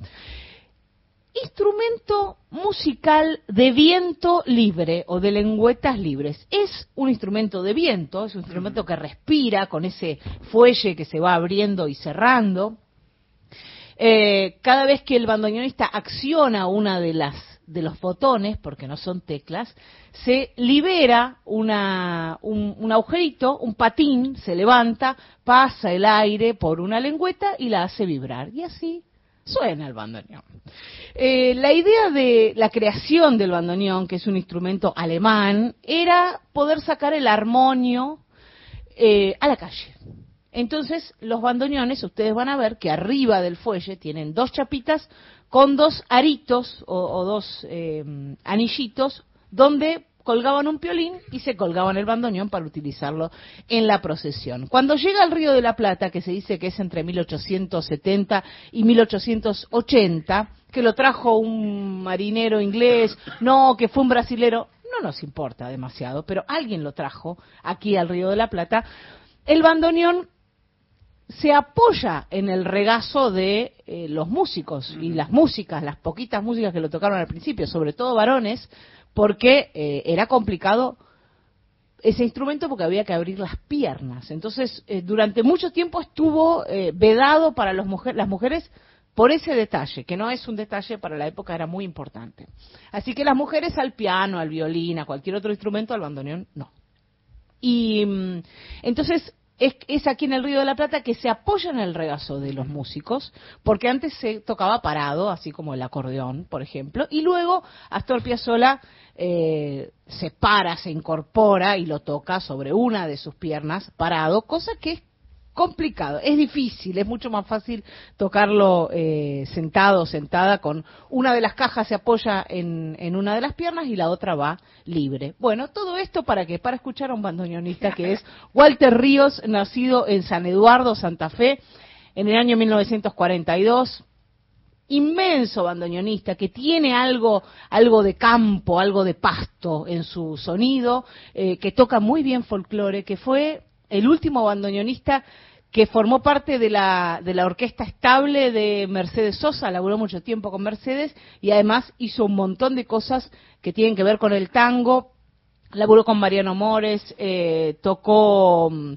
Instrumento musical de viento libre o de lengüetas libres. Es un instrumento de viento, es un instrumento que respira con ese fuelle que se va abriendo y cerrando. Eh, cada vez que el bandoneonista acciona una de las de los botones, porque no son teclas, se libera una, un, un, agujerito, un patín, se levanta, pasa el aire por una lengüeta y la hace vibrar. Y así suena el bandoneón. Eh, la idea de la creación del bandoneón, que es un instrumento alemán, era poder sacar el armonio eh, a la calle. Entonces, los bandoneones, ustedes van a ver que arriba del fuelle tienen dos chapitas con dos aritos o, dos eh, anillitos donde colgaban un piolín y se colgaban el bandoneón para utilizarlo en la procesión. Cuando llega al Río de la Plata, que se dice que es entre 1870 y 1880, que lo trajo un marinero inglés, no, que fue un brasilero, no nos importa demasiado, pero alguien lo trajo aquí al Río de la Plata, el bandoneón se apoya en el regazo de eh, los músicos y las músicas, las poquitas músicas que lo tocaron al principio, sobre todo varones, porque eh, era complicado ese instrumento porque había que abrir las piernas. Entonces, eh, durante mucho tiempo estuvo eh, vedado para los mujer, las mujeres por ese detalle, que no es un detalle para la época, era muy importante. Así que las mujeres al piano, al violín, a cualquier otro instrumento, al bandoneón, no. Y mm, entonces es, es, aquí en el Río de la Plata que se apoya en el regazo de los músicos, porque antes se tocaba parado, así como el acordeón, por ejemplo, y luego Astor Piazzolla eh, se para, se incorpora y lo toca sobre una de sus piernas parado, cosa que es complicado, es difícil, es mucho más fácil tocarlo eh, sentado sentada con una de las cajas se apoya en, en, una de las piernas y la otra va libre. Bueno, todo esto para que para escuchar a un bandoneonista que es Walter Ríos, nacido en San Eduardo, Santa Fe, en el año 1942 inmenso bandoneonista que tiene algo, algo de campo, algo de pasto en su sonido, eh, que toca muy bien folclore, que fue el último bandoneonista que formó parte de la, de la orquesta estable de Mercedes Sosa, laburó mucho tiempo con Mercedes y además hizo un montón de cosas que tienen que ver con el tango, laburó con Mariano Mores, eh, tocó mm,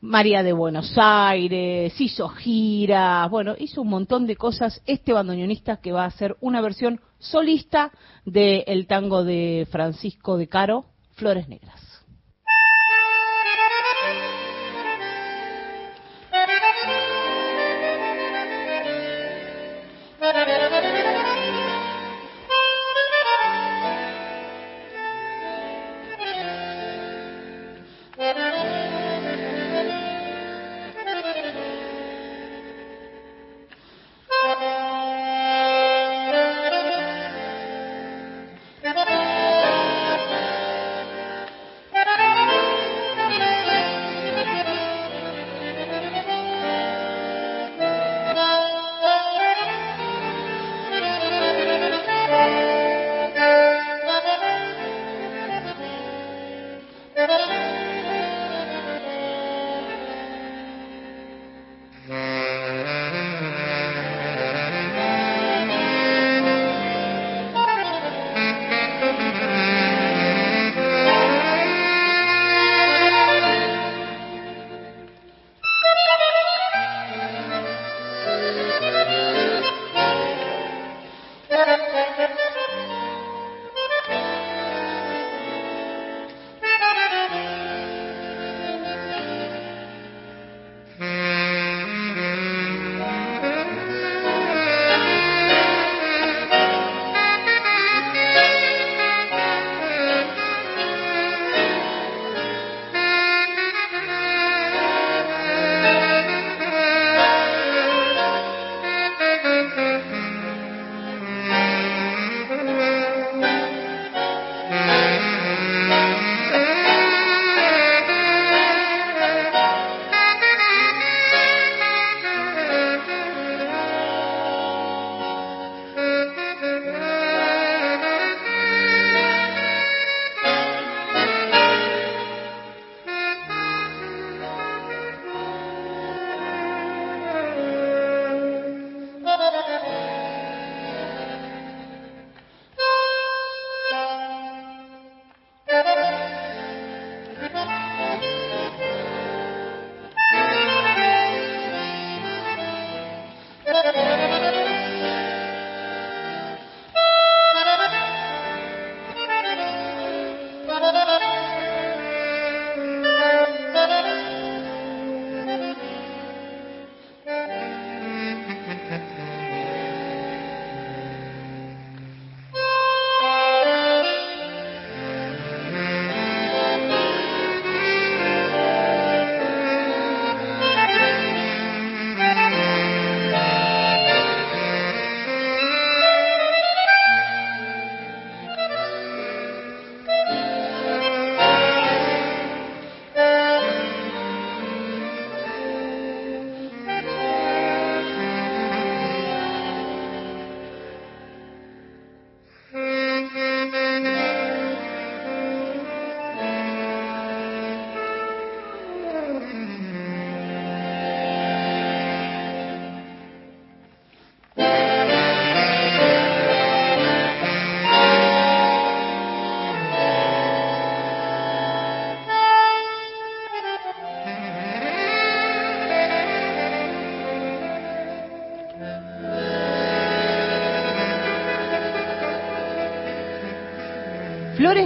María de Buenos Aires, hizo giras, bueno, hizo un montón de cosas este bandoneonista que va a hacer una versión solista del tango de Francisco de Caro, Flores Negras.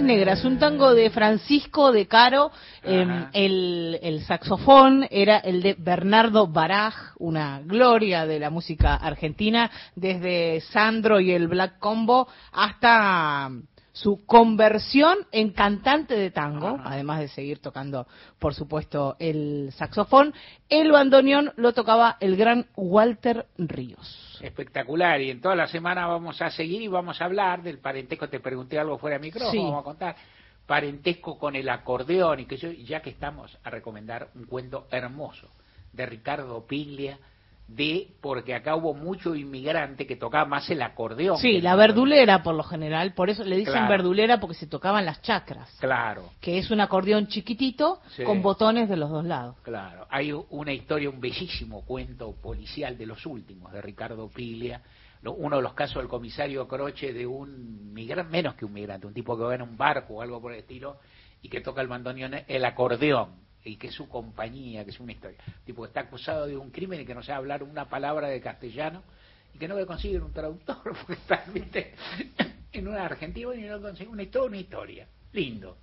Negras, un tango de Francisco de Caro. Eh, el, el saxofón era el de Bernardo Baraj, una gloria de la música argentina, desde Sandro y el Black Combo hasta su conversión en cantante de tango, además de seguir tocando, por supuesto, el saxofón. El bandoneón lo tocaba el gran Walter Ríos. Espectacular, y en toda la semana vamos a seguir y vamos a hablar del parentesco. Te pregunté algo fuera de micrófono, Sí. vamos a contar. Parentesco con el acordeón, y que yo, ya que estamos a recomendar un cuento hermoso de Ricardo Piglia, de porque acá hubo mucho inmigrante que tocaba más el acordeón. Sí, la verdulera por lo general, por eso le dicen Claro. verdulera porque se tocaban las chacras, Claro, que es un acordeón chiquitito Sí. con botones de los dos lados. claro. Hay una historia, un bellísimo cuento policial de los últimos, de Ricardo Piglia, lo- uno de los casos del comisario Croce de un migrante, menos que un migrante, un tipo que va en un barco o algo por el estilo, y que toca el bandoneón, el acordeón, y que es su compañía, que es una historia. Tipo que está acusado de un crimen y que no sabe hablar una palabra de castellano, y que no le consiguen un traductor, porque está, viste, en una argentina y no consigue una historia, una historia. Lindo.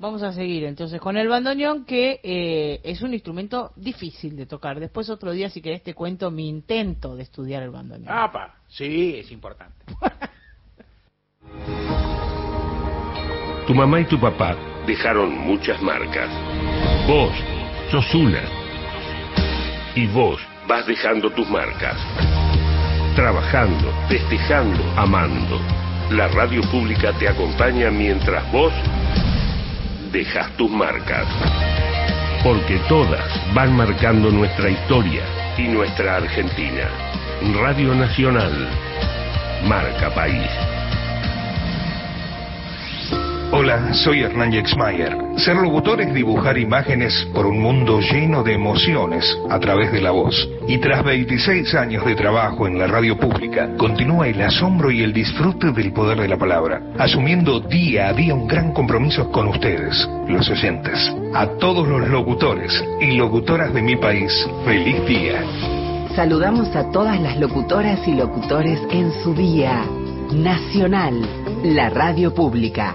Vamos a seguir entonces con el bandoneón, que eh, es un instrumento difícil de tocar. Después otro día, si querés, te cuento mi intento de estudiar el bandoneón. ¡Apa! Sí, es importante. Tu mamá y tu papá dejaron muchas marcas. Vos sos una. Y vos vas dejando tus marcas. Trabajando, festejando, amando. La radio pública te acompaña mientras vos dejas tus marcas. Porque todas van marcando nuestra historia y nuestra Argentina. Radio Nacional. Marca País. Hola, soy Hernán Yexmayer. Ser locutor es dibujar imágenes por un mundo lleno de emociones a través de la voz. Y tras 26 años de trabajo en la radio pública, continúa el asombro y el disfrute del poder de la palabra, asumiendo día a día un gran compromiso con ustedes, los oyentes. A todos los locutores y locutoras de mi país, feliz día. Saludamos a todas las locutoras y locutores en su día. Nacional, la radio pública.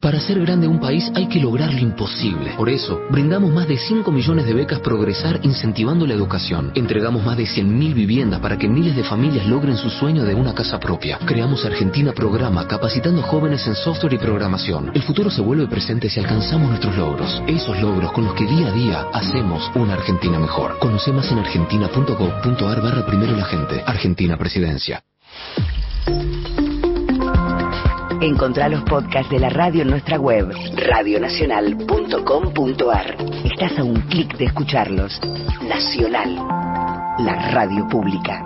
Para ser grande un país hay que lograr lo imposible. Por eso, brindamos más de 5 millones de becas Progresar incentivando la educación. Entregamos más de 100.000 viviendas para que miles de familias logren su sueño de una casa propia. Creamos Argentina Programa capacitando jóvenes en software y programación. El futuro se vuelve presente si alcanzamos nuestros logros. Esos logros con los que día a día hacemos una Argentina mejor. Conoce más en argentina.gov.ar barra primero la gente. Argentina Presidencia. Encontrá los podcasts de la radio en nuestra web, radionacional.com.ar. Estás a un clic de escucharlos. Nacional, la radio pública.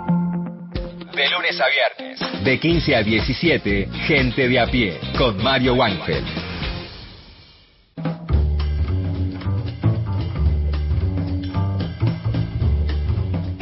De lunes a viernes. De 15 a 17, Gente de a pie, con Mario Weinfeld.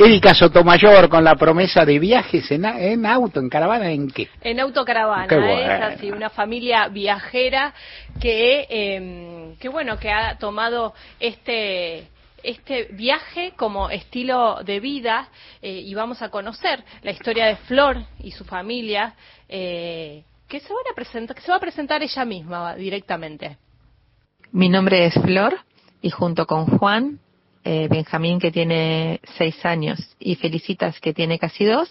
Erika Sotomayor con la promesa de viajes en, auto, en caravana, ¿en qué? En autocaravana, Qué es así, una familia viajera que, eh, que bueno, que ha tomado este este viaje como estilo de vida eh, y vamos a conocer la historia de Flor y su familia eh, que se van a presentar, que se va a presentar ella misma directamente. Mi nombre es Flor y junto con Juan, eh, Benjamín que tiene seis años y Felicitas que tiene casi dos,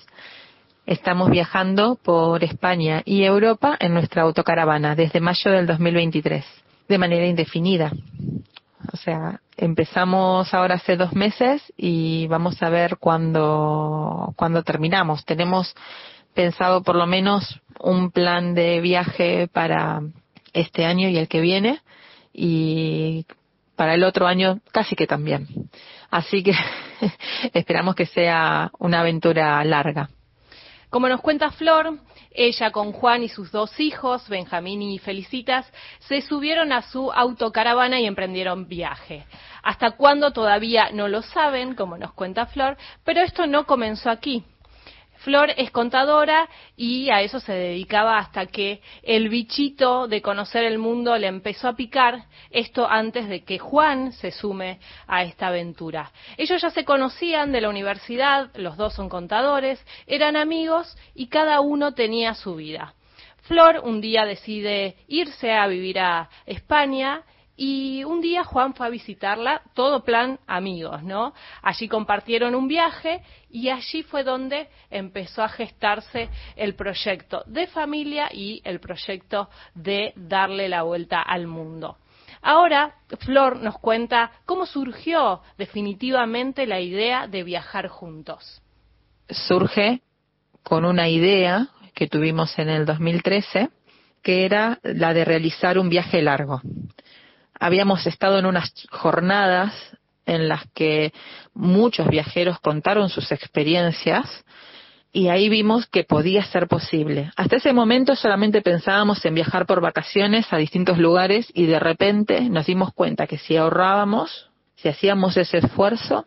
estamos viajando por España y Europa en nuestra autocaravana desde mayo del 2023 de manera indefinida. O sea, empezamos ahora hace dos meses y vamos a ver cuándo, cuándo terminamos. Tenemos pensado por lo menos un plan de viaje para este año y el que viene y para el otro año casi que también. Así que esperamos que sea una aventura larga. Como nos cuenta Flor, ella con Juan y sus dos hijos, Benjamín y Felicitas, se subieron a su autocaravana y emprendieron viaje. Hasta cuándo todavía no lo saben, como nos cuenta Flor, pero esto no comenzó aquí. Flor es contadora y a eso se dedicaba hasta que el bichito de conocer el mundo le empezó a picar, esto antes de que Juan se sume a esta aventura. Ellos ya se conocían de la universidad, los dos son contadores, eran amigos y cada uno tenía su vida. Flor un día decide irse a vivir a España y un día Juan fue a visitarla, todo plan amigos, ¿no? Allí compartieron un viaje y allí fue donde empezó a gestarse el proyecto de familia y el proyecto de darle la vuelta al mundo. Ahora, Flor nos cuenta cómo surgió definitivamente la idea de viajar juntos. Surge con una idea que tuvimos en el 2013, que era la de realizar un viaje largo habíamos estado en unas jornadas en las que muchos viajeros contaron sus experiencias y ahí vimos que podía ser posible. Hasta ese momento solamente pensábamos en viajar por vacaciones a distintos lugares y de repente nos dimos cuenta que si ahorrábamos, si hacíamos ese esfuerzo,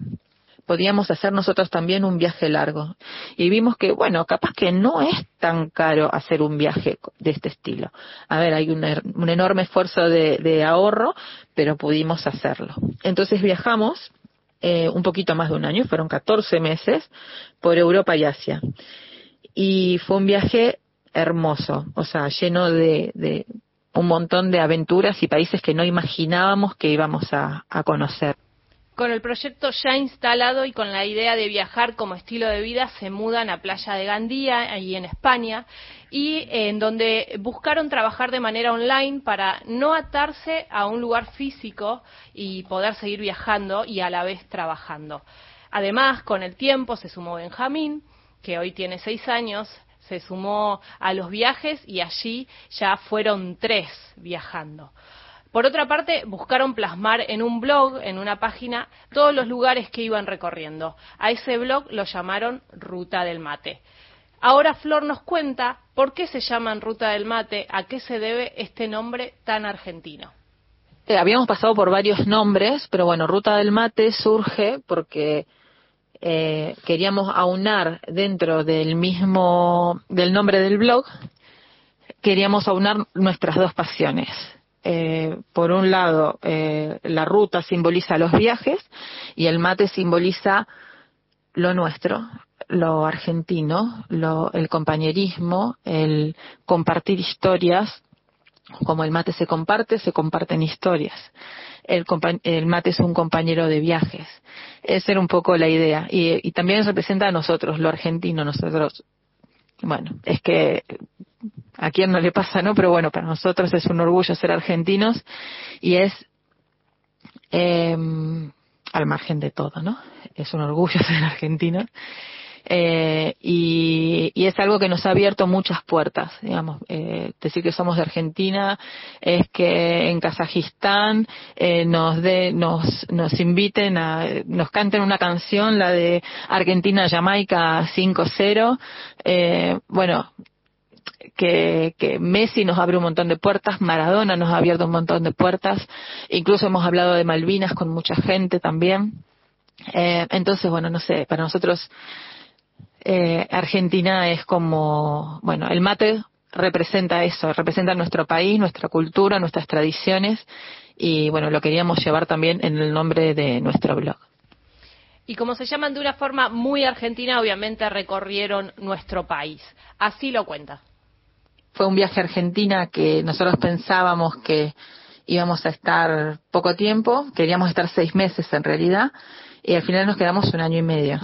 podíamos hacer nosotros también un viaje largo. Y vimos que, bueno, capaz que no es tan caro hacer un viaje de este estilo. A ver, hay un, er, enorme esfuerzo de, ahorro, pero pudimos hacerlo. Entonces viajamos eh, un poquito más de un año, fueron 14 meses, por Europa y Asia. Y fue un viaje hermoso, o sea, lleno de, un montón de aventuras y países que no imaginábamos que íbamos a conocer. Con el proyecto ya instalado y con la idea de viajar como estilo de vida, se mudan a Playa de Gandía, ahí en España, y en donde buscaron trabajar de manera online para no atarse a un lugar físico y poder seguir viajando y a la vez trabajando. Además, con el tiempo se sumó Benjamín, que hoy tiene seis años, se sumó a los viajes y allí ya fueron tres viajando. Por otra parte, buscaron plasmar en un blog, en una página, todos los lugares que iban recorriendo. A ese blog lo llamaron Ruta del Mate. Ahora Flor nos cuenta por qué se llaman Ruta del Mate, a qué se debe este nombre tan argentino. Eh, habíamos pasado por varios nombres, pero bueno, Ruta del Mate surge porque eh, queríamos aunar dentro del mismo, del nombre del blog, queríamos aunar nuestras dos pasiones, eh, por un lado, eh, la ruta simboliza los viajes y el mate simboliza lo nuestro, lo argentino, lo, el compañerismo, el compartir historias. Como el mate se comparte, se comparten historias. El, el mate es un compañero de viajes. Esa era un poco la idea. Y, y también representa a nosotros, lo argentino, nosotros. Bueno, es que a quién no le pasa, ¿no? Pero bueno, para nosotros es un orgullo ser argentinos y es, eh, al margen de todo, ¿no? Es un orgullo ser argentinos. Eh, y, es algo que nos ha abierto muchas puertas, digamos, eh, decir que somos de Argentina es que en Kazajistán eh, nos de, nos, nos inviten a, nos canten una canción, la de Argentina Jamaica 5-0, eh, bueno, que, que, Messi nos abre un montón de puertas, Maradona nos ha abierto un montón de puertas, incluso hemos hablado de Malvinas con mucha gente también. Eh, entonces, bueno, no sé, para nosotros eh, Argentina es como, bueno, el mate representa eso, representa nuestro país, nuestra cultura, nuestras tradiciones y bueno, lo queríamos llevar también en el nombre de nuestro blog. Y como se llaman de una forma muy argentina, obviamente recorrieron nuestro país. Así lo cuenta fue un viaje a Argentina que nosotros pensábamos que íbamos a estar poco tiempo, queríamos estar seis meses en realidad, y al final nos quedamos un año y medio.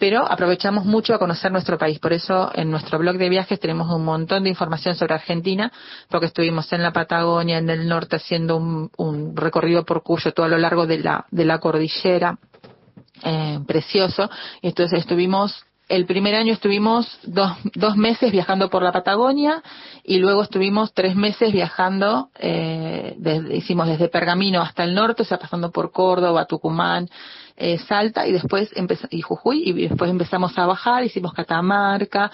Pero aprovechamos mucho a conocer nuestro país, por eso en nuestro blog de viajes tenemos un montón de información sobre Argentina, porque estuvimos en la Patagonia, en el norte, haciendo un, recorrido por Cuyo todo a lo largo de la, de la cordillera, eh, precioso, entonces estuvimos el primer año estuvimos dos, dos meses viajando por la Patagonia y luego estuvimos tres meses viajando, eh, hicimos desde Pergamino hasta el norte, o sea, pasando por Córdoba, Tucumán, eh, Salta y después y Jujuy y después empezamos a bajar, hicimos Catamarca,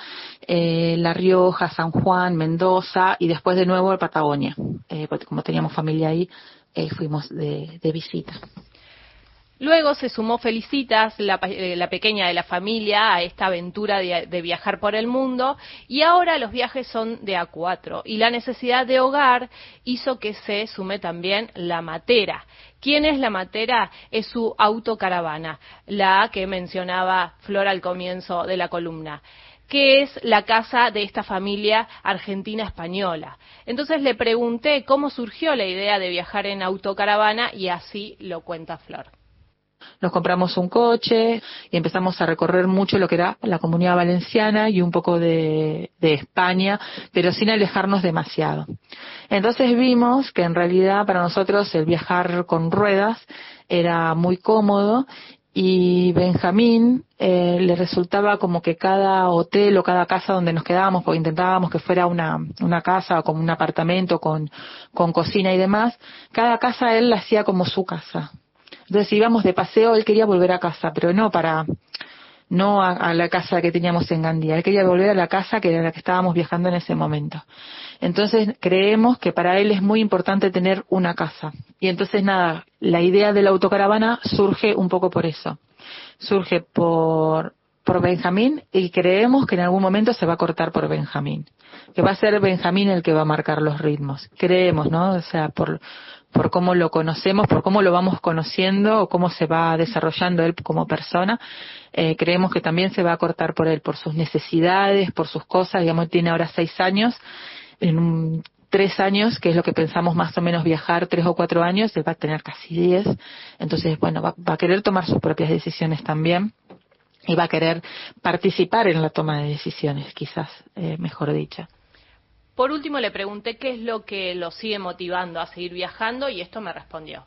eh, La Rioja, San Juan, Mendoza y después de nuevo a Patagonia, eh, porque como teníamos familia ahí, eh, fuimos de, de visita. Luego se sumó Felicitas, eh, la, pequeña de la familia, a esta aventura de, viajar por el mundo y ahora los viajes son de A4 y la necesidad de hogar hizo que se sume también la matera. ¿Quién es la matera? Es su autocaravana, la que mencionaba Flor al comienzo de la columna que es la casa de esta familia argentina española. Entonces le pregunté cómo surgió la idea de viajar en autocaravana y así lo cuenta Flor nos compramos un coche y empezamos a recorrer mucho lo que era la comunidad valenciana y un poco de, España, pero sin alejarnos demasiado. Entonces vimos que en realidad para nosotros el viajar con ruedas era muy cómodo y Benjamín eh, le resultaba como que cada hotel o cada casa donde nos quedábamos, porque intentábamos que fuera una, una casa o como un apartamento con, con cocina y demás, cada casa él la hacía como su casa. Entonces íbamos de paseo, él quería volver a casa, pero no para, no a, la casa que teníamos en Gandía, él quería volver a la casa que era la que estábamos viajando en ese momento. Entonces creemos que para él es muy importante tener una casa. Y entonces nada, la idea de la autocaravana surge un poco por eso. Surge por, por Benjamín y creemos que en algún momento se va a cortar por Benjamín. Que va a ser Benjamín el que va a marcar los ritmos. Creemos, ¿no? O sea, por, por cómo lo conocemos, por cómo lo vamos conociendo o cómo se va desarrollando él como persona. Eh, creemos que también se va a cortar por él, por sus necesidades, por sus cosas. Digamos, tiene ahora seis años. En un, tres años, que es lo que pensamos más o menos viajar, tres o cuatro años, él va a tener casi diez. Entonces, bueno, va, a querer tomar sus propias decisiones también y va a querer participar en la toma de decisiones, quizás, eh, mejor dicha. Por último, le pregunté qué es lo que lo sigue motivando a seguir viajando y esto me respondió.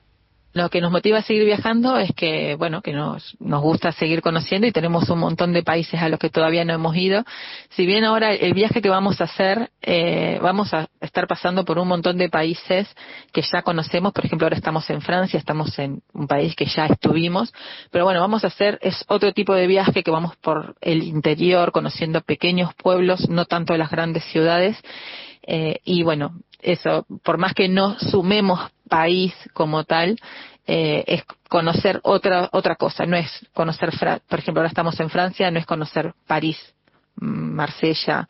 Lo que nos motiva a seguir viajando es que, bueno, que nos, nos gusta seguir conociendo y tenemos un montón de países a los que todavía no hemos ido. Si bien ahora el viaje que vamos a hacer, eh, vamos a estar pasando por un montón de países que ya conocemos. Por ejemplo, ahora estamos en Francia, estamos en un país que ya estuvimos. Pero bueno, vamos a hacer, es otro tipo de viaje que vamos por el interior, conociendo pequeños pueblos, no tanto las grandes ciudades. Eh, y bueno, eso, por más que no sumemos país como tal, eh, es conocer otra, otra cosa, no es conocer, por ejemplo, ahora estamos en Francia, no es conocer París, Marsella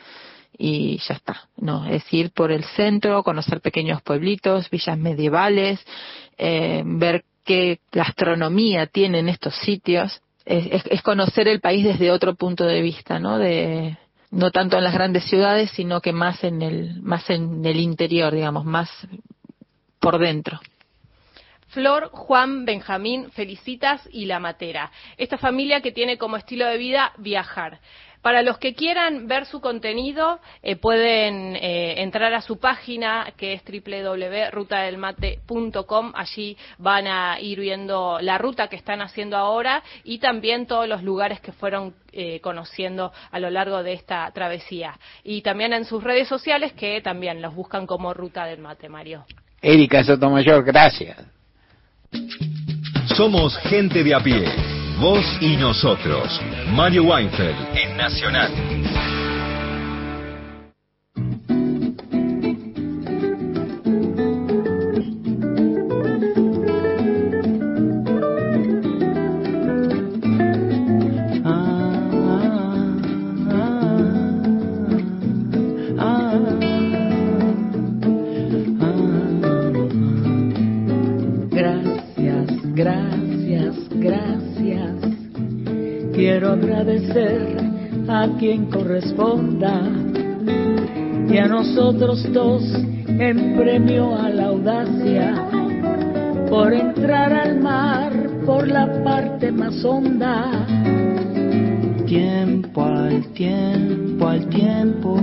y ya está, no, es ir por el centro, conocer pequeños pueblitos, villas medievales, eh, ver qué gastronomía tienen estos sitios, es, es, conocer el país desde otro punto de vista, ¿no? De, no tanto en las grandes ciudades, sino que más en el, más en el interior, digamos, más por dentro. Flor, Juan, Benjamín, Felicitas y La Matera. Esta familia que tiene como estilo de vida viajar. Para los que quieran ver su contenido, eh, pueden eh, entrar a su página que es www.rutadelmate.com. Allí van a ir viendo la ruta que están haciendo ahora y también todos los lugares que fueron eh, conociendo a lo largo de esta travesía. Y también en sus redes sociales que también los buscan como Ruta del Mate, Mario. Erika Sotomayor, gracias. Somos gente de a pie. Vos y nosotros. Mario Weinfeld en Nacional. A quien corresponda y a nosotros dos en premio a la audacia por entrar al mar por la parte más honda. Tiempo al tiempo al tiempo,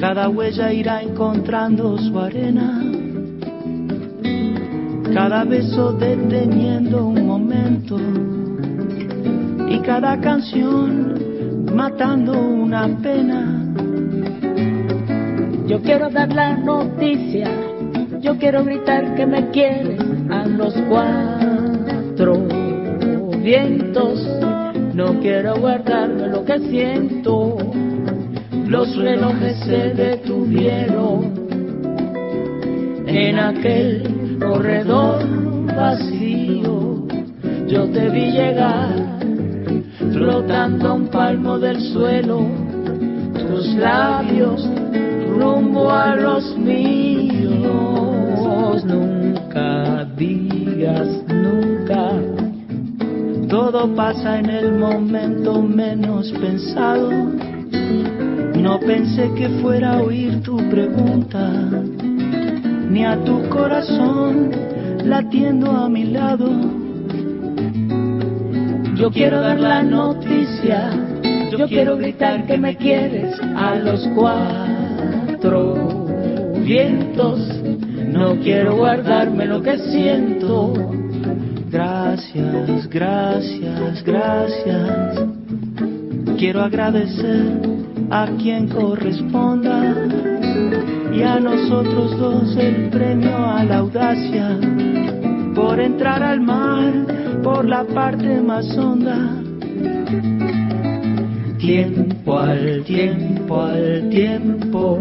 cada huella irá encontrando su arena, cada beso deteniendo un momento cada canción matando una pena. Yo quiero dar la noticia, yo quiero gritar que me quieres a los cuatro vientos. No quiero guardarme lo que siento. Los relojes se detuvieron en aquel corredor vacío. Yo te vi llegar flotando a un palmo del suelo, tus labios rumbo a los míos. Nunca digas nunca, todo pasa en el momento menos pensado. No pensé que fuera a oír tu pregunta, ni a tu corazón latiendo a mi lado. Yo quiero dar la noticia, yo quiero gritar que me quieres a los cuatro vientos. No quiero guardarme lo que siento. Gracias, gracias, gracias. Quiero agradecer a quien corresponda y a nosotros dos el premio a la audacia por entrar al mar por la parte más honda. Tiempo al tiempo al tiempo.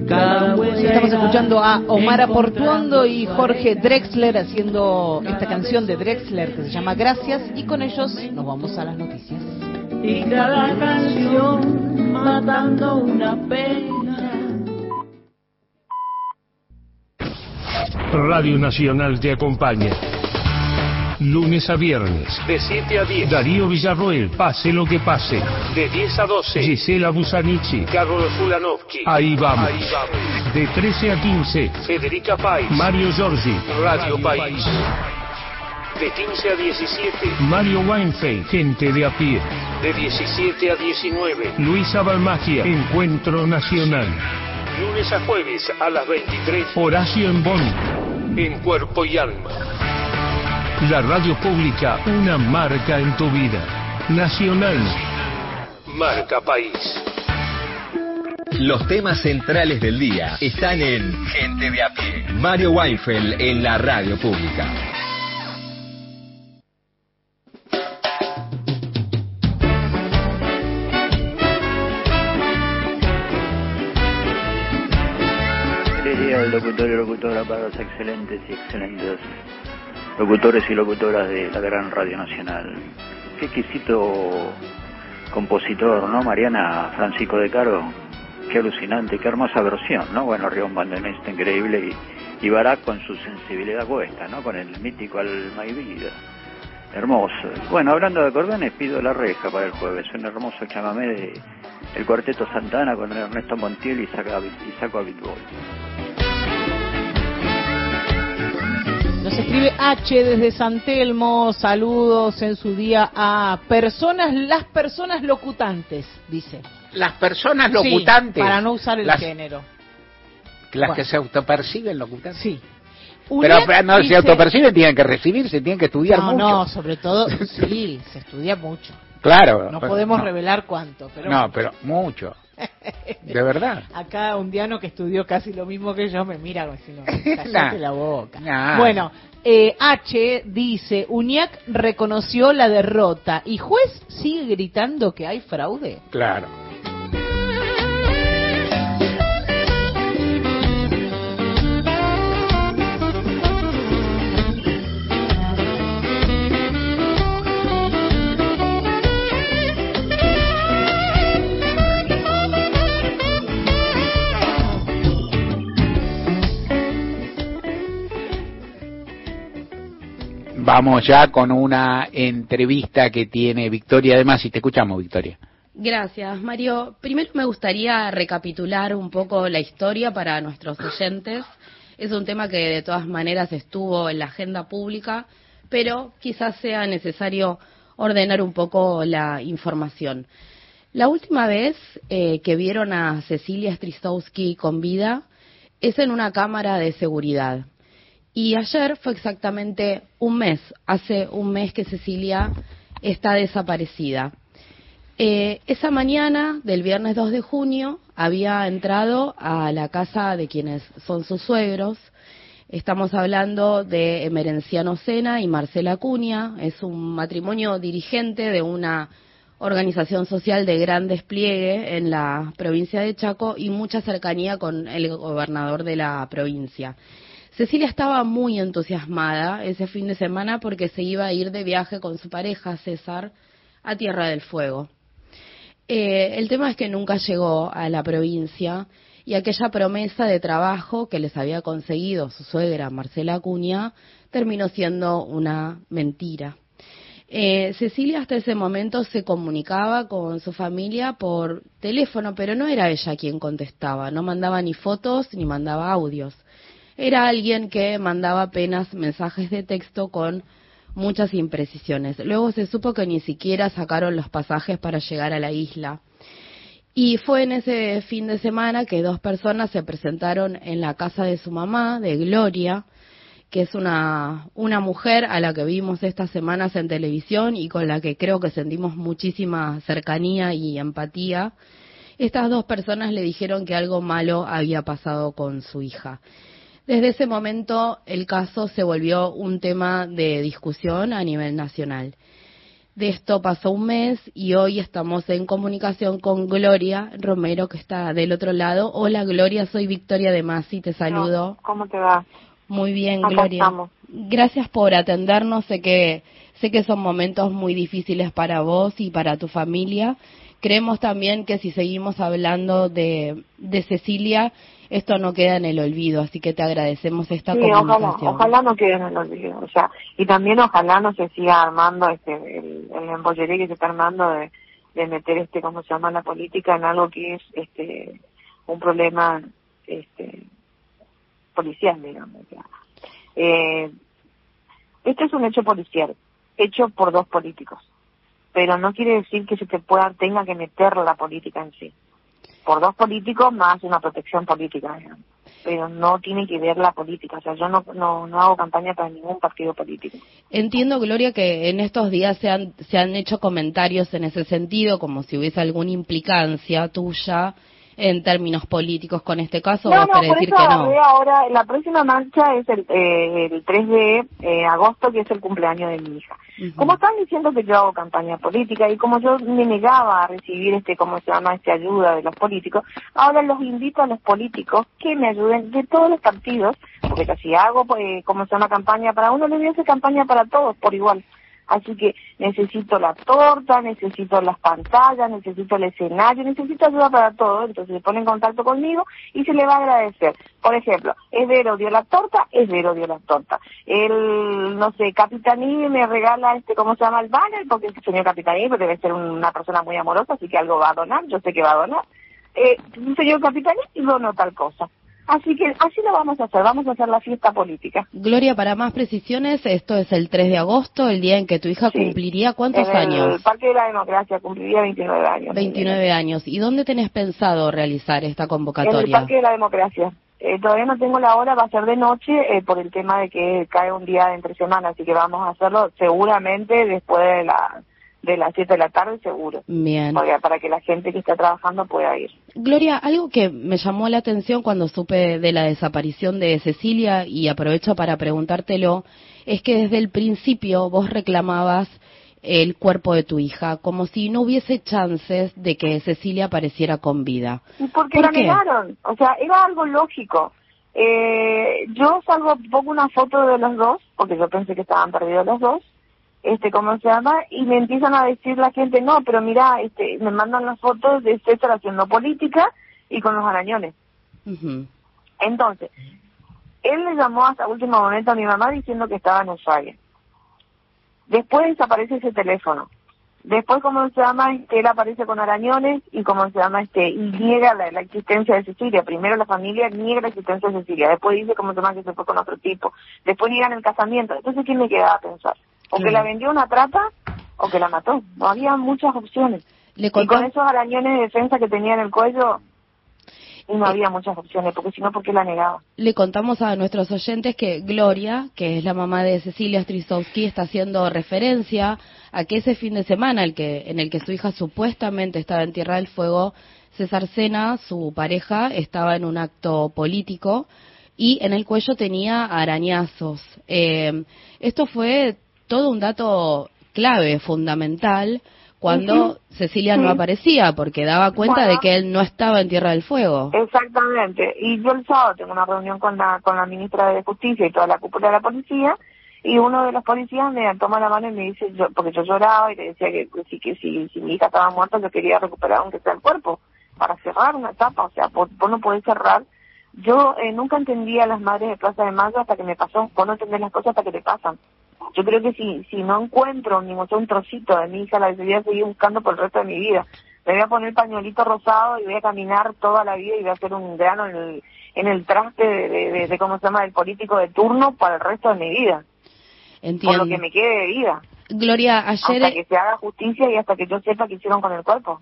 Estamos escuchando a Omar Aportuondo y Jorge Drexler haciendo esta canción de Drexler que se llama Gracias y con ellos nos vamos a las noticias. Y cada canción matando una pena. Radio Nacional te acompaña. Lunes a viernes. De 7 a 10. Darío Villarroel, pase lo que pase. De 10 a 12. Gisela Busanichi. Carlos Fulanovsky. Ahí vamos. Ahí vamos. De 13 a 15. Federica País. Mario Giorgi. Radio País. De 15 a 17. Mario Weinfeld, gente de a pie. De 17 a 19. Luisa Balmagia, Encuentro Nacional. Lunes a jueves a las 23. Horacio Embón, En cuerpo y alma. La radio pública, una marca en tu vida. Nacional. Marca País. Los temas centrales del día están en Gente de a pie. Mario Weinfeld en la radio pública. Feliz día del locutor y locutora para los excelentes y excelentes locutores y locutoras de la gran Radio Nacional. Qué exquisito compositor, ¿no? Mariana Francisco de Caro. Qué alucinante, qué hermosa versión, ¿no? Bueno, Río Bandonesto increíble y, y Barak con su sensibilidad cuesta, ¿no? Con el mítico Alma y Vida. Hermoso. Bueno, hablando de acordeones, pido la reja para el jueves. Un hermoso chamamé de el Cuarteto Santana con Ernesto Montiel y Saco y Saco Abitbol. Nos escribe H desde San Telmo, saludos en su día a personas, las personas locutantes, dice. Las personas Sí, locutantes. para no usar el las, género. Las Bueno. que se autoperciben locutantes. Sí. Pero, pero no dice- se autoperciben, tienen que recibirse, tienen que estudiar No, mucho. no, sobre todo, sí, se estudia mucho. Claro. No podemos no. revelar cuánto, pero No, pero mucho. De verdad. acá un diano que estudió casi lo mismo que yo me mira como si no, Nah. la boca. Nah. Bueno, eh, H dice, Uñac reconoció la derrota y juez sigue gritando que hay fraude. Claro. Vamos ya con una entrevista que tiene Victoria. Además, si te escuchamos, Victoria. Gracias, Mario. Primero me gustaría recapitular un poco la historia para nuestros oyentes. Es un tema que de todas maneras estuvo en la agenda pública, pero quizás sea necesario ordenar un poco la información. La última vez eh, que vieron a Cecilia Strisowski con vida es en una cámara de seguridad. Y ayer fue exactamente un mes, hace un mes que Cecilia está desaparecida. Eh, esa mañana del viernes 2 de junio había entrado a la casa de quienes son sus suegros. Estamos hablando de Emerenciano Sena y Marcela Cuña. Es un matrimonio dirigente de una organización social de gran despliegue en la provincia de Chaco y mucha cercanía con el gobernador de la provincia. Cecilia estaba muy entusiasmada ese fin de semana porque se iba a ir de viaje con su pareja César a Tierra del Fuego. Eh, el tema es que nunca llegó a la provincia y aquella promesa de trabajo que les había conseguido su suegra Marcela Acuña terminó siendo una mentira. Eh, Cecilia hasta ese momento se comunicaba con su familia por teléfono, pero no era ella quien contestaba, no mandaba ni fotos ni mandaba audios. Era alguien que mandaba apenas mensajes de texto con muchas imprecisiones. Luego se supo que ni siquiera sacaron los pasajes para llegar a la isla. Y fue en ese fin de semana que dos personas se presentaron en la casa de su mamá, de Gloria, que es una, una mujer a la que vimos estas semanas en televisión y con la que creo que sentimos muchísima cercanía y empatía, estas dos personas le dijeron que algo malo había pasado con su hija. Desde ese momento el caso se volvió un tema de discusión a nivel nacional. De esto pasó un mes y hoy estamos en comunicación con Gloria Romero, que está del otro lado. Hola Gloria, soy Victoria de Masi, te saludo. ¿Cómo te va? Muy bien, Gloria. Gracias por atendernos. Sé que sé que son momentos muy difíciles para vos y para tu familia. Creemos también que si seguimos hablando de, de Cecilia, esto no queda en el olvido, así que te agradecemos esta sí, comunicación. Ojalá, ojalá no quede en el olvido, o sea, y también ojalá no se siga armando este el, el embollería que se está armando de, de meter este, ¿cómo se llama? La política en algo que es este un problema este policial, digamos. Eh, este es un hecho policial, hecho por dos políticos, pero no quiere decir que se te pueda, tenga que meter la política en sí. Por dos políticos más una protección política, pero no tiene que ver la política. O sea, yo no, no, no hago campaña para ningún partido político. Entiendo, Gloria, que en estos días se han, se han hecho comentarios en ese sentido, como si hubiese alguna implicancia tuya en términos políticos con este caso, No, vos no, por decir eso que no. ahora, la próxima marcha es el, eh, el 3 de eh, agosto, que es el cumpleaños de mi hija. Como están diciendo que yo hago campaña política y como yo me negaba a recibir este, ¿cómo se llama?, este ayuda de los políticos, ahora los invito a los políticos que me ayuden de todos los partidos, porque si hago, pues, ¿cómo se llama?, campaña para uno, le voy a hacer campaña para todos por igual. Así que necesito la torta, necesito las pantallas, necesito el escenario, necesito ayuda para todo. Entonces se pone en contacto conmigo y se le va a agradecer. Por ejemplo, es Vero dio la torta, es Vero dio la torta. El, no sé, Capitaní me regala este, ¿cómo se llama? El banner, porque el señor Capitaní pues, debe ser una persona muy amorosa, así que algo va a donar, yo sé que va a donar. Eh, señor Capitaní donó tal cosa. Así que así lo vamos a hacer, vamos a hacer la fiesta política. Gloria, para más precisiones, esto es el 3 de agosto, el día en que tu hija cumpliría cuántos en el años? Parque de la Democracia cumpliría 29 años. 29 años. ¿Y dónde tenés pensado realizar esta En el convocatoria? Parque de la Democracia. Eh, todavía no tengo la hora, va a ser de noche eh, por el tema de que cae un día de entre semana, así que vamos a hacerlo seguramente después de la de las 7 de la tarde, seguro. Bien. Porque- para que la gente que está trabajando pueda ir. Gloria, algo que me llamó la atención cuando supe de la desaparición de Cecilia y aprovecho para preguntártelo, es que desde el principio vos reclamabas el cuerpo de tu hija, como si no hubiese chances de que Cecilia apareciera con vida. ¿Y por qué ¿Por la qué? negaron? O sea, era algo lógico. Eh, yo salgo, pongo una foto de los dos, porque yo pensé que estaban perdidos los dos, este, ¿cómo se llama? Y me empiezan a decir la gente, no, pero mira, este, me mandan las fotos de César haciendo política y con los arañones. Entonces, él le llamó hasta último momento a mi mamá diciendo que estaba en Ushuaia. Después desaparece ese teléfono. Después, ¿cómo se llama? Este, él aparece con arañones y ¿cómo se llama? Este, y niega la, la existencia de Cecilia. Primero la familia niega la existencia de Cecilia. Después dice, ¿cómo se llama? Que se fue con otro tipo. Después niegan el casamiento. Entonces, ¿quién me quedaba a pensar? O que la vendió una trata o que la mató. No había muchas opciones. Le Y con esos arañones de defensa que tenía en el cuello, y no había muchas opciones, porque si no, ¿por qué la negaba? Le contamos a nuestros oyentes que Gloria, que es la mamá de Cecilia Strisowski, está haciendo referencia a que ese fin de semana el que, en el que su hija supuestamente estaba en Tierra del Fuego, César Sena, su pareja, estaba en un acto político y en el cuello tenía arañazos. Eh, esto fue todo un dato clave, fundamental, cuando Cecilia no aparecía, porque daba cuenta Bueno. de que él no estaba en Tierra del Fuego. Exactamente. Y yo el sábado tengo una reunión con la, con la ministra de Justicia y toda la cúpula de la policía y uno de los policías me toma la mano y me dice, yo, porque yo lloraba y le decía que, que si, que si, si mi hija estaba muerta yo quería recuperar aunque sea el cuerpo para cerrar una etapa, o sea, vos, vos no podés cerrar. Yo eh, nunca entendía a las madres de Plaza de Mayo hasta que me pasó, vos no entendés las cosas hasta que te pasan. Yo creo que si, si no encuentro ni mucho un trocito de mi hija, la voy a seguir buscando por el resto de mi vida. Me voy a poner pañuelito rosado y voy a caminar toda la vida y voy a hacer un grano en el, en el traste de, de, de- de, ¿cómo se llama?, del político de turno para el resto de mi vida. Entiendo. Por lo que me quede de vida. Gloria, ayer, Hasta que se haga justicia y hasta que yo sepa qué hicieron con el cuerpo.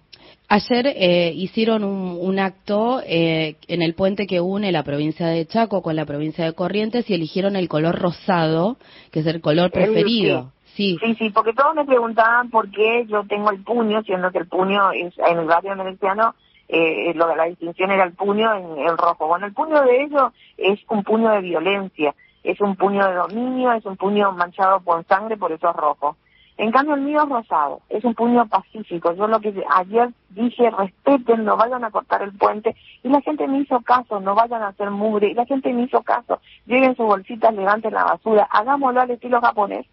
ayer eh, hicieron un, un acto eh, en el puente que une la provincia de Chaco con la provincia de Corrientes y eligieron el color rosado, que es el color El- preferido. Sí. Sí, sí, porque todos me preguntaban por qué yo tengo el puño, siendo que el puño es, en el barrio mereciano, eh, lo de la distinción era el puño en el rojo. Bueno, el puño de ellos es un puño de violencia, es un puño de dominio, es un puño manchado con sangre, por eso es rojo. En cambio, el mío es rosado, es un puño pacífico. Yo lo que ayer dije, respeten, no vayan a cortar el puente. Y la gente me hizo caso, no vayan a hacer mugre. Y la gente me hizo caso, lleven sus bolsitas, levanten la basura, hagámoslo al estilo japonés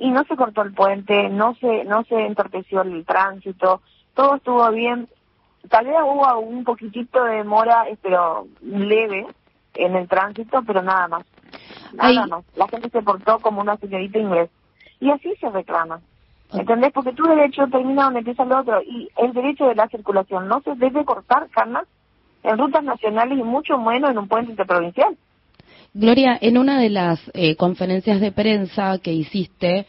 y no se cortó el puente, no se no se entorpeció el tránsito, todo estuvo bien. Tal vez hubo un poquitito de demora, eh, pero leve en el tránsito, pero nada más. Nada más. La gente se portó como una señorita inglés. Y así se reclama. ¿Entendés? Porque tu derecho termina donde empieza el otro. Y el derecho de la circulación no se debe cortar, Carmen, en rutas nacionales y mucho menos en un puente interprovincial. Gloria, en una de las eh, conferencias de prensa que hiciste,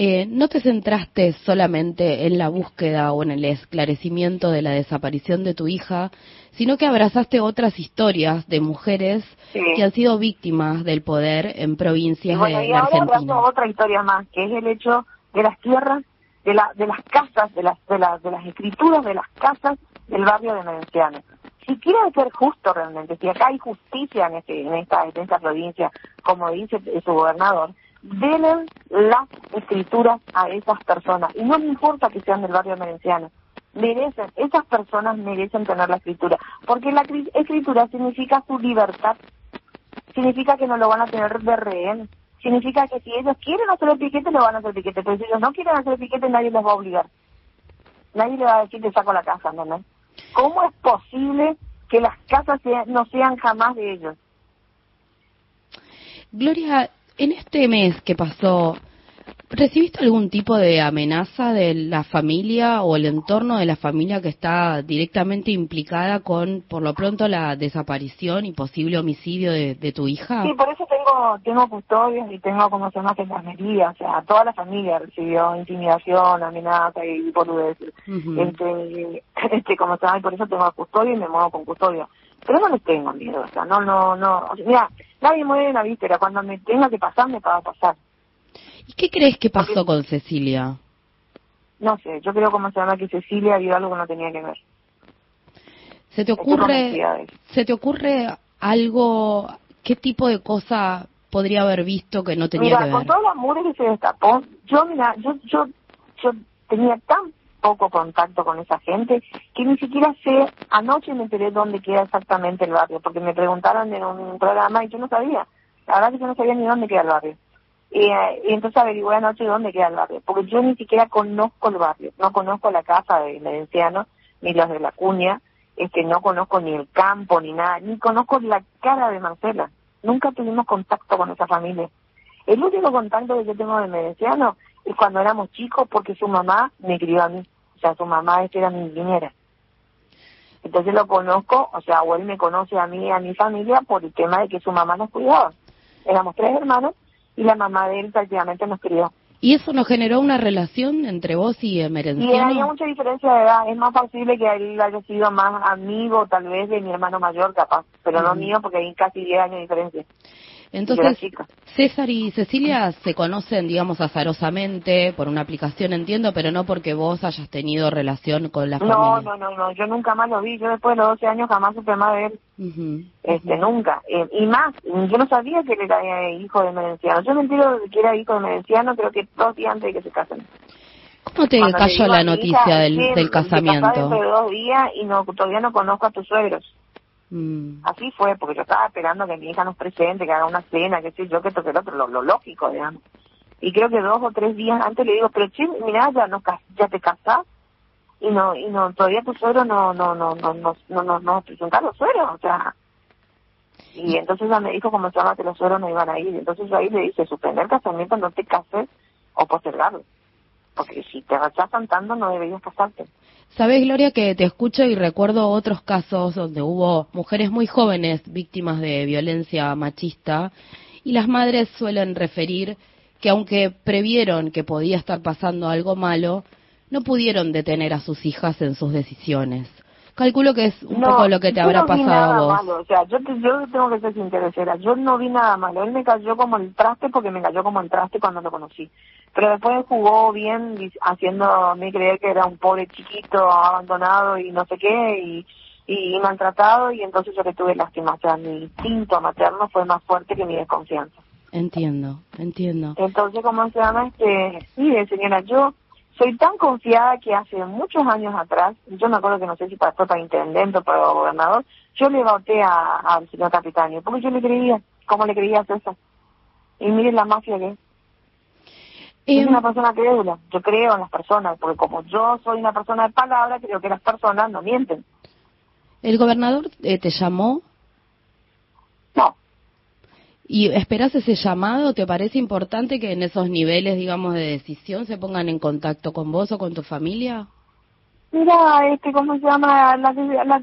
eh, no te centraste solamente en la búsqueda o en el esclarecimiento de la desaparición de tu hija, sino que abrazaste otras historias de mujeres Sí. que han sido víctimas del poder en Y provincias bueno, de y la ahora Argentina. abrazo otra historia más, que es el hecho de las tierras, de, la, de las casas, de las, de, las, de las escrituras de las casas del barrio de Medenciano. Si quieren ser justo realmente, si acá hay justicia en, este, en, esta, en esta provincia, como dice su gobernador, denle las escrituras a esas personas. Y no me importa que sean del barrio Medenciano. Merecen, esas personas merecen tener la escritura. Porque la cri- escritura significa su libertad significa que no lo van a tener de rehén. Significa que si ellos quieren hacer el piquete, lo van a hacer el piquete. Pero si ellos no quieren hacer el piquete, nadie les va a obligar. Nadie le va a decir te saco la casa, ¿no? ¿Cómo es posible que las casas no sean jamás de ellos? Gloria, en este mes que pasó, ¿recibiste algún tipo de amenaza de la familia o el entorno de la familia que está directamente implicada con, por lo pronto, la desaparición y posible homicidio de, de tu hija? Sí, por eso tengo tengo custodios y tengo como se llama gendarmería, o sea, toda la familia recibió intimidación, amenaza y boludeces. Ujú. este, este, como se llama, y por eso tengo custodio y me muevo con custodio. Pero no les tengo miedo, o sea, no, no, no, o sea, mira, nadie muere en la víspera, cuando me tenga que pasar, me va a pasar. ¿Y qué crees que pasó con Cecilia? No sé, yo creo como se llama que Cecilia vio algo que no tenía que ver. ¿Se te ocurre, se te ocurre algo, qué tipo de cosa podría haber visto que no tenía Mira, que con ver? toda la mugre que se destapó, yo, mira, yo, yo, yo tenía tan poco contacto con esa gente que ni siquiera sé, anoche me enteré dónde queda exactamente el barrio, porque me preguntaron en un programa y yo no sabía, la verdad que yo no sabía ni dónde queda el barrio. Y, eh, entonces averigué anoche dónde queda el barrio, porque yo ni siquiera conozco el barrio, no conozco la casa de Medenciano, ni los de la cuña, este, no conozco ni el campo, ni nada, ni conozco la cara de Marcela. Nunca tuvimos contacto con esa familia. El único contacto que yo tengo de Medenciano es cuando éramos chicos porque su mamá me crió a mí. O sea, su mamá este era mi niñera. Entonces lo conozco, o sea, o él me conoce a mí y a mi familia por el tema de que su mamá nos cuidaba. Éramos tres hermanos y la mamá de él prácticamente nos crió. ¿Y eso no generó una relación entre vos y Y había Emerenciano? mucha diferencia de edad. Es más posible que él haya sido más amigo, tal vez, de mi hermano mayor, capaz. Pero no mío, porque hay casi 10 años de diferencia. Entonces. César y Cecilia se conocen, digamos, azarosamente por una aplicación, entiendo, pero no porque vos hayas tenido relación con la No, familia. no, no, no, yo nunca más lo vi. Yo después de los 12 años jamás supe más de él. Este, nunca. Eh, y más, yo no sabía que él era eh, hijo de Merenciano. Yo me entero que era hijo de Merenciano creo que dos días antes de que se casen. ¿Cómo te Cuando cayó la noticia hija, del, "Che, del casamiento? de dos días y no, todavía no conozco a tus suegros. Mm. Así fue, porque yo estaba esperando que mi hija nos presente, que haga una cena, que sé yo, que esto, que lo otro, lo, lo lógico, digamos. Y creo que dos o tres días antes le digo, pero che, mira, ya, no, ya te casás y no, y no, todavía tu suegro no, no, no, no, no, no, no, no presentaron los suegros, o sea. Y entonces ella me dijo, como se llama, que los suegros no iban a ir. Entonces yo ahí le dije, suspender el casamiento, no te cases o postergarlo. Porque si te rechazan tanto, no deberías casarte. Sabes, Gloria, que te escucho y recuerdo otros casos donde hubo mujeres muy jóvenes víctimas de violencia machista y las madres suelen referir que aunque previeron que podía estar pasando algo malo, no pudieron detener a sus hijas en sus decisiones. Calculo que es un No, poco lo que te habrá no pasado a nada vos. malo, o sea, yo, te- yo tengo que ser sincera, yo no vi nada malo. Él me cayó como el traste porque me cayó como el traste cuando lo conocí. Pero después jugó bien dic- haciéndome creer que era un pobre chiquito abandonado y no sé qué y, y maltratado y entonces yo le tuve lástima. O sea, mi instinto materno fue más fuerte que mi desconfianza. Entiendo, entiendo. Entonces, ¿cómo se llama? Este, mire, señora, yo soy tan confiada que hace muchos años atrás, yo me acuerdo que no sé si para- fue para intendente o para gobernador, yo le voté a- al señor Capitánio, porque yo le creía, como le creía a César. Y miren la mafia que es. Es Em, una persona crédula. Yo creo en las personas, porque como yo soy una persona de palabra, creo que las personas no mienten. ¿El gobernador eh, te llamó? ¿Y esperás ese llamado? ¿Te parece importante que en esos niveles, digamos, de decisión se pongan en contacto con vos o con tu familia? Mira, este, ¿cómo se llama? La que, la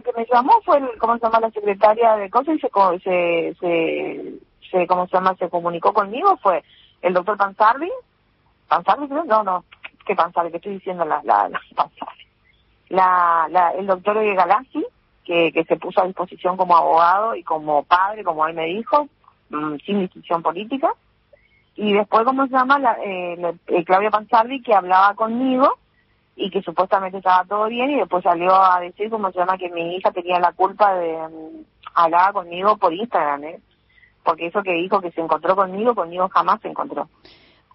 que, me llamó fue, el, ¿cómo se llama? La secretaria de cosas y se, se, se, se, ¿cómo se llama? Se comunicó conmigo, fue el doctor Pansardi. ¿Pansardi creo? No, no, ¿qué Pansardi? ¿Qué estoy diciendo? La, la, la. La, la, el doctor Galassi, que, que se puso a disposición como abogado y como padre, como él me dijo, mm, sin distinción política. Y después, ¿cómo se llama? La, eh, la- eh, Claudia Pansardi, que hablaba conmigo y que supuestamente estaba todo bien y después salió a decir cómo se llama que mi hija tenía la culpa de mm, hablaba conmigo por Instagram ¿eh? porque eso que dijo que se encontró conmigo conmigo jamás se encontró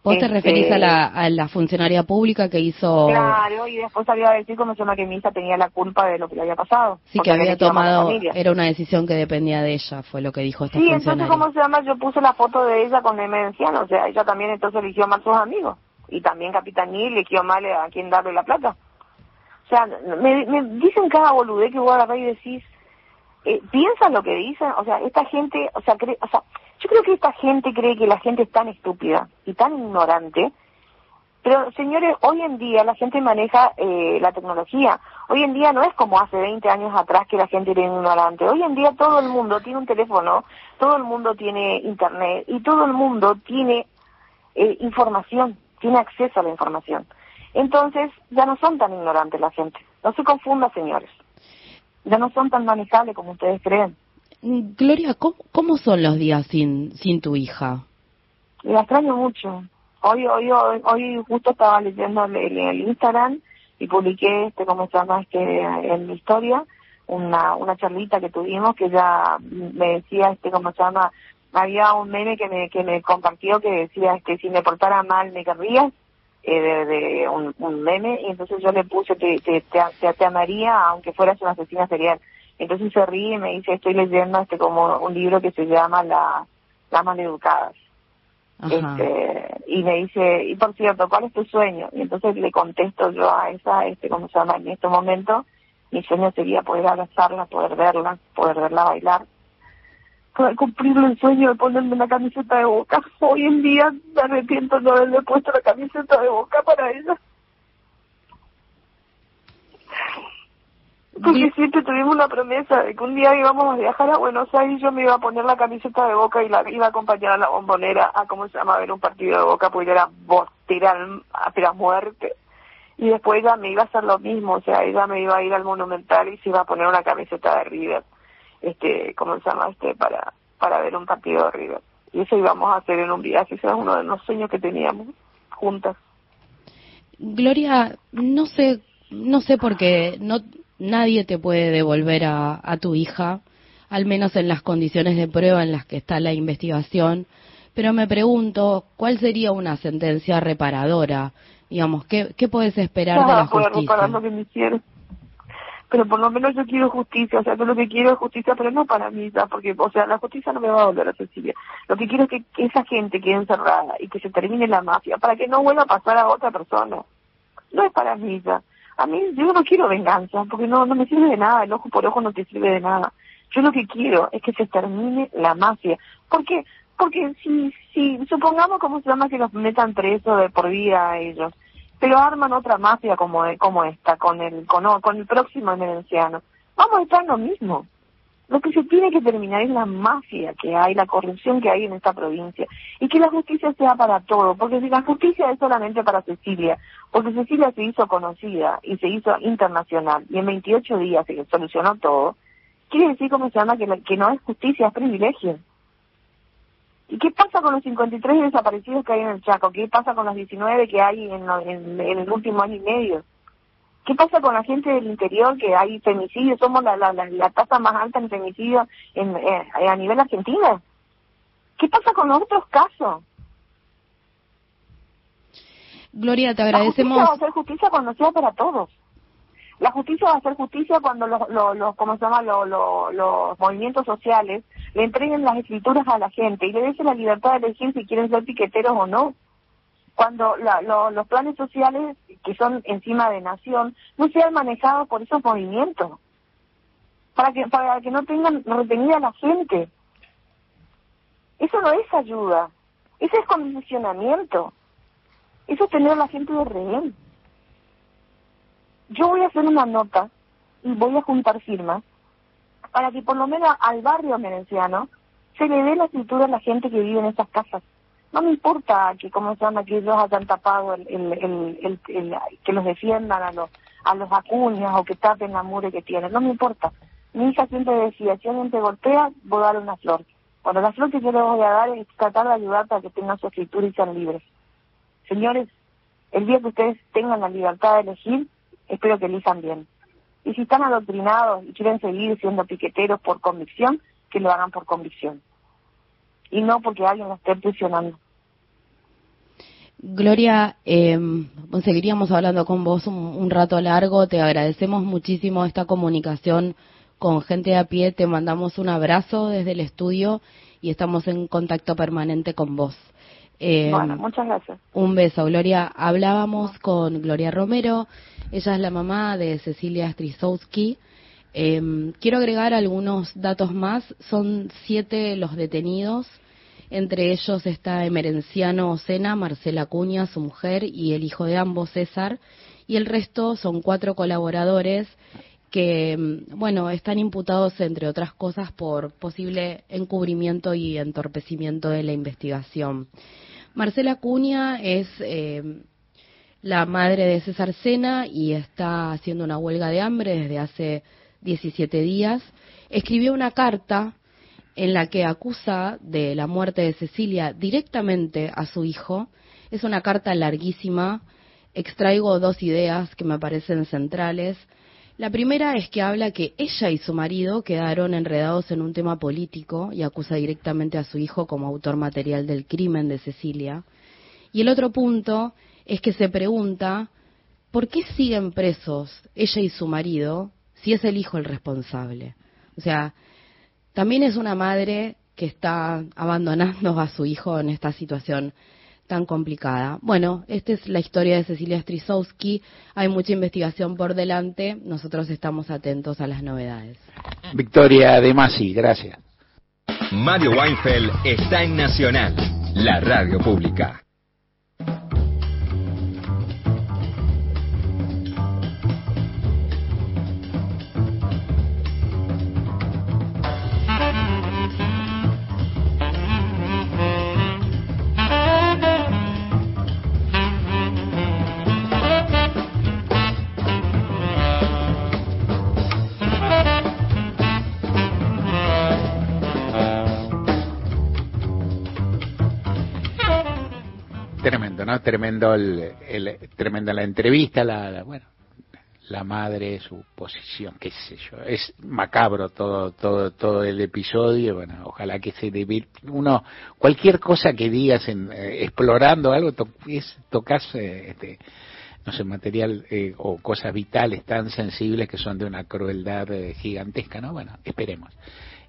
¿Vos te Este, referís a la, a la funcionaria pública que hizo... claro y después salió a decir cómo se llama que mi hija tenía la culpa de lo que le había pasado Sí, que había tomado, era una decisión que dependía de ella, fue lo que dijo esta sí entonces funcionaria. cómo se llama yo puse la foto de ella con el menciano o sea ella también entonces eligió mal sus amigos y también Capitanil eligió mal a quién darle la plata. O sea, me, me dicen cada boludez que vos agarrás y decís, eh, piensan lo que dicen, o sea, esta gente, o sea, cree, o sea, yo creo que esta gente cree que la gente es tan estúpida y tan ignorante, pero señores, hoy en día la gente maneja eh, la tecnología. Hoy en día no es como hace 20 años atrás que la gente era ignorante. Hoy en día todo el mundo tiene un teléfono, todo el mundo tiene internet y todo el mundo tiene eh, información, tiene acceso a la información. Entonces ya no son tan ignorantes la gente. No se confunda, señores. Ya no son tan manejables como ustedes creen. Gloria, ¿cómo, son los días sin, sin tu hija? La extraño mucho. Hoy, hoy, hoy, hoy justo estaba leyendo el, el- Instagram y publiqué, este, ¿cómo se llama? Este, en mi historia, una, una charlita que tuvimos que ella me decía, este, ¿cómo se llama? Había un meme que me, que me compartió que decía, este, si me portara mal me querrías, eh, de, un, meme, y entonces yo le puse, te, te- te amaría aunque fueras una asesina serial. Entonces se ríe y me dice, estoy leyendo este como un libro que se llama La, Las Maleducadas. Este, y me dice, y por cierto, ¿cuál es tu sueño? Y entonces le contesto yo a esa, este, ¿cómo se llama? En este momento, mi sueño sería poder abrazarla, poder verla, poder verla bailar, poder cumplirle el sueño de ponerme una camiseta de boca. Hoy en día me arrepiento de no haberle puesto la camiseta de boca para ella. Porque siempre tuvimos una promesa de que un día íbamos a viajar a Buenos Aires y yo me iba a poner la camiseta de Boca y la iba a acompañar a la bombonera a, ¿cómo se llama?, a ver un partido de Boca, porque era bostera a pero a muerte. Y después ella me iba a hacer lo mismo, o sea, ella me iba a ir al Monumental y se iba a poner una camiseta de River, este, ¿cómo se llama?, este, para, para ver un partido de River. Y eso íbamos a hacer en un viaje, ese era uno de los sueños que teníamos juntas. Gloria, no sé, no sé por qué no nadie te puede devolver a, a tu hija, al menos en las condiciones de prueba en las que está la investigación. Pero me pregunto, ¿cuál sería una sentencia reparadora? Digamos, ¿qué, qué puedes esperar de Nada la justicia? reparar lo que me hicieron. Pero por lo menos yo quiero justicia, o sea, yo lo que quiero es justicia, pero no para mí, ya, porque, o sea, la justicia no me va a volver a Cecilia. Lo que quiero es que, que esa gente quede encerrada y que se termine la mafia, para que no vuelva a pasar a otra persona. No es para mí ya. A mí, yo no quiero venganza, porque no, no me sirve de nada, el ojo por ojo no te sirve de nada. Yo lo que quiero es que se termine la mafia. ¿Por qué? Porque si, si, supongamos, ¿cómo se llama? Que los metan presos de por vida a ellos pero arman otra mafia como como esta con el con, con el próximo emerenciano vamos a estar en lo mismo lo que se tiene que terminar es la mafia que hay la corrupción que hay en esta provincia y que la justicia sea para todo porque si la justicia es solamente para Cecilia porque Cecilia se hizo conocida y se hizo internacional y en 28 días se solucionó todo quiere decir cómo se llama que, la- que no es justicia es privilegio ¿Y qué pasa con los 53 desaparecidos que hay en el Chaco? ¿Qué pasa con los 19 que hay en, en- en el último año y medio? ¿Qué pasa con la gente del interior que hay femicidios? Somos la, la, la, la tasa más alta en femicidios en, eh, a nivel argentino. ¿Qué pasa con los otros casos? Gloria, te La agradecemos. justicia va a ser justicia cuando sea para todos. La justicia va a ser justicia cuando los, los, los ¿cómo se llama? Los, los, los movimientos sociales le entreguen las escrituras a la gente y le den la libertad de elegir si quieren ser piqueteros o no. Cuando la, lo- los planes sociales que son encima de nación no sean manejados por esos movimientos. Para que, para que no tengan retenida la gente. Eso no es ayuda. Eso es condicionamiento. Eso es tener a la gente de rehén. Yo voy a hacer una nota y voy a juntar firmas para que por lo menos al barrio merenciano se le dé la escritura a la gente que vive en esas casas. No me importa que, ¿cómo se llama?, que ellos hayan tapado, el, el, el, que los defiendan a los, a los acuñas o que tapen la mure que tienen. No me importa. Mi hija siempre decía, si alguien te golpea, voy a dar una flor. Bueno, la flor que yo le voy a dar es tratar de ayudarte a que tengan su escritura y sean libres. Señores, el día que ustedes tengan la libertad de elegir, espero que elijan bien. Y si están adoctrinados y quieren seguir siendo piqueteros por convicción, que lo hagan por convicción. Y no porque alguien los esté presionando. Gloria, eh, seguiríamos hablando con vos un, un rato largo. Te agradecemos muchísimo esta comunicación con gente a pie. Te mandamos un abrazo desde el estudio y estamos en contacto permanente con vos. Eh, bueno, muchas gracias. Un beso, Gloria. Hablábamos con Gloria Romero. Ella es la mamá de Cecilia Strisowski. Eh, quiero agregar algunos datos más. Son siete los detenidos. Entre ellos está Emerenciano Ocena, Marcela Cuña, su mujer, y el hijo de ambos, César. Y el resto son cuatro colaboradores que, mm, bueno, están imputados, entre otras cosas, por posible encubrimiento y entorpecimiento de la investigación. Marcela Cuña es eh, la madre de César Sena y está haciendo una huelga de hambre desde hace 17 días. Escribió una carta en la que acusa de la muerte de Cecilia directamente a su hijo. Es una carta larguísima. Extraigo dos ideas que me parecen centrales. La primera es que habla que ella y su marido quedaron enredados en un tema político y acusa directamente a su hijo como autor material del crimen de Cecilia. Y el otro punto es que se pregunta por qué siguen presos ella y su marido si es el hijo el responsable. O sea, también es una madre que está abandonando a su hijo en esta situación tan complicada. Bueno, esta es la historia de Cecilia Strisowski. Hay mucha investigación por delante. Nosotros estamos atentos a las novedades. Victoria De Masi, gracias. Mario Weinfeld está en Nacional, la radio pública. Tremendo el, el- tremenda la entrevista, la, bueno, la madre, su posición, qué sé yo, es macabro todo, todo, todo el episodio, bueno, ojalá que se debe, uno, cualquier cosa que digas en, eh, explorando algo, to- es, tocas, eh, este, no sé, material eh, o cosas vitales tan sensibles que son de una crueldad eh, gigantesca, ¿no? Bueno, esperemos.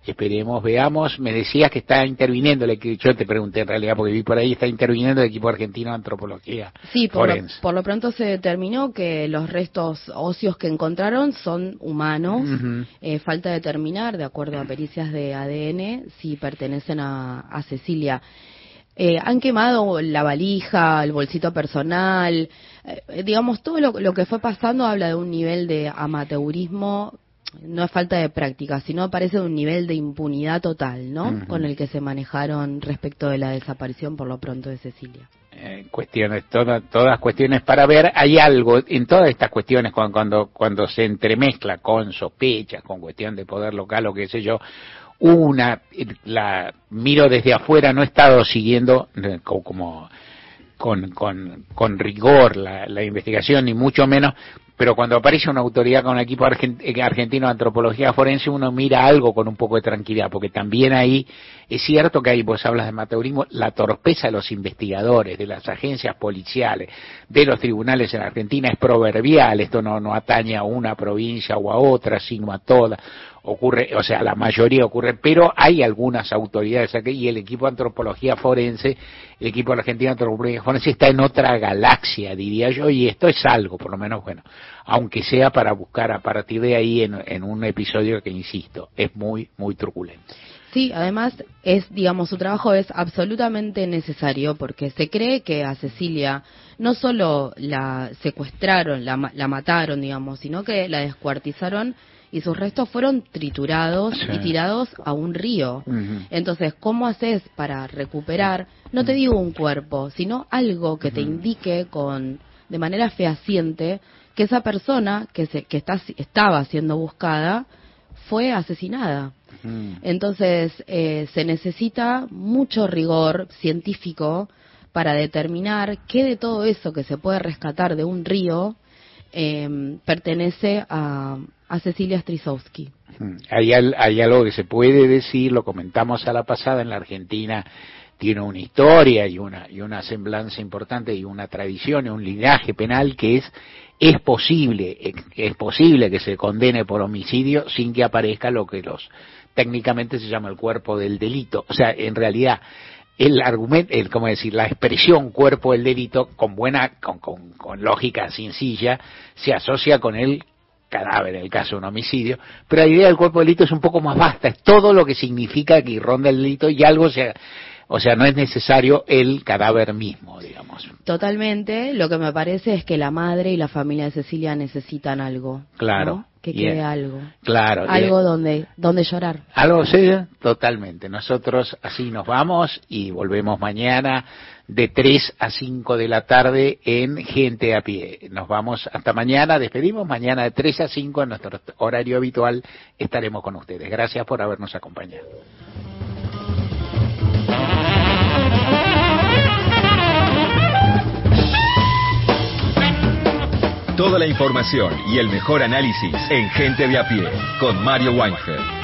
Esperemos, veamos. Me decías que está interviniendo, el equi- yo te pregunté en realidad porque vi por ahí, está interviniendo el equipo argentino de antropología Sí, por lo, forense. por lo pronto se determinó que los restos óseos que encontraron son humanos. Eh, falta determinar, de acuerdo a pericias de ADN, si pertenecen a, a Cecilia. Eh, han quemado la valija, el bolsito personal, eh, digamos, todo lo, lo que fue pasando habla de un nivel de amateurismo, no es falta de práctica, sino parece un nivel de impunidad total, ¿no? Con el que se manejaron respecto de la desaparición por lo pronto de Cecilia. eh, cuestiones, todas, todas cuestiones para ver, hay algo en todas estas cuestiones cuando, cuando, cuando se entremezcla con sospechas, con cuestión de poder local o qué sé yo, una, la miro desde afuera, no he estado siguiendo eh, co- como con, con, con rigor la, la investigación, ni mucho menos, pero cuando aparece una autoridad con un equipo argen- eh, argentino de antropología forense, uno mira algo con un poco de tranquilidad, porque también ahí es cierto que ahí vos hablas de amateurismo, la torpeza de los investigadores, de las agencias policiales, de los tribunales en Argentina es proverbial, esto no, no atañe a una provincia o a otra, sino a todas ocurre, o sea, la mayoría ocurre, pero hay algunas autoridades aquí y el equipo de antropología forense, el equipo argentino de antropología forense está en otra galaxia, diría yo, y esto es algo, por lo menos, bueno, aunque sea para buscar a partir de ahí en, en un episodio que, insisto, es muy, muy truculento. Sí, además es, digamos, su trabajo es absolutamente necesario porque se cree que a Cecilia no solo la secuestraron, la, la mataron, digamos, sino que la descuartizaron y sus restos fueron triturados Sí. y tirados a un río. Entonces, ¿cómo haces para recuperar, no te digo un cuerpo, sino algo que te indique con de manera fehaciente que esa persona que se que está estaba siendo buscada fue asesinada? Entonces, eh, se necesita mucho rigor científico para determinar qué de todo eso que se puede rescatar de un río eh, pertenece a, a Cecilia Strisowski. Mm. Hay, hay algo que se puede decir, lo comentamos a la pasada, en la Argentina tiene una historia y una, y una semblanza importante y una tradición y un linaje penal que es, es posible, es posible que se condene por homicidio sin que aparezca lo que los técnicamente se llama el cuerpo del delito. O sea, en realidad, el argumento, el, como decir, la expresión cuerpo del delito, con buena, con, con, con lógica sencilla, se asocia con el cadáver en el caso de un homicidio, pero la idea del cuerpo del delito es un poco más vasta, es todo lo que significa que ronda el delito y algo se, o sea, no es necesario el cadáver mismo, digamos. Totalmente, lo que me parece es que la madre y la familia de Cecilia necesitan algo. Claro. ¿no? Que quede algo. Claro. Algo donde, donde llorar. Algo sí, totalmente. Nosotros así nos vamos y volvemos mañana de 3 a 5 de la tarde en Gente a Pie. Nos vamos hasta mañana, despedimos. Mañana de 3 a 5 en nuestro horario habitual estaremos con ustedes. Gracias por habernos acompañado. Toda la información y el mejor análisis en Gente de a pie con Mario Weinfeld.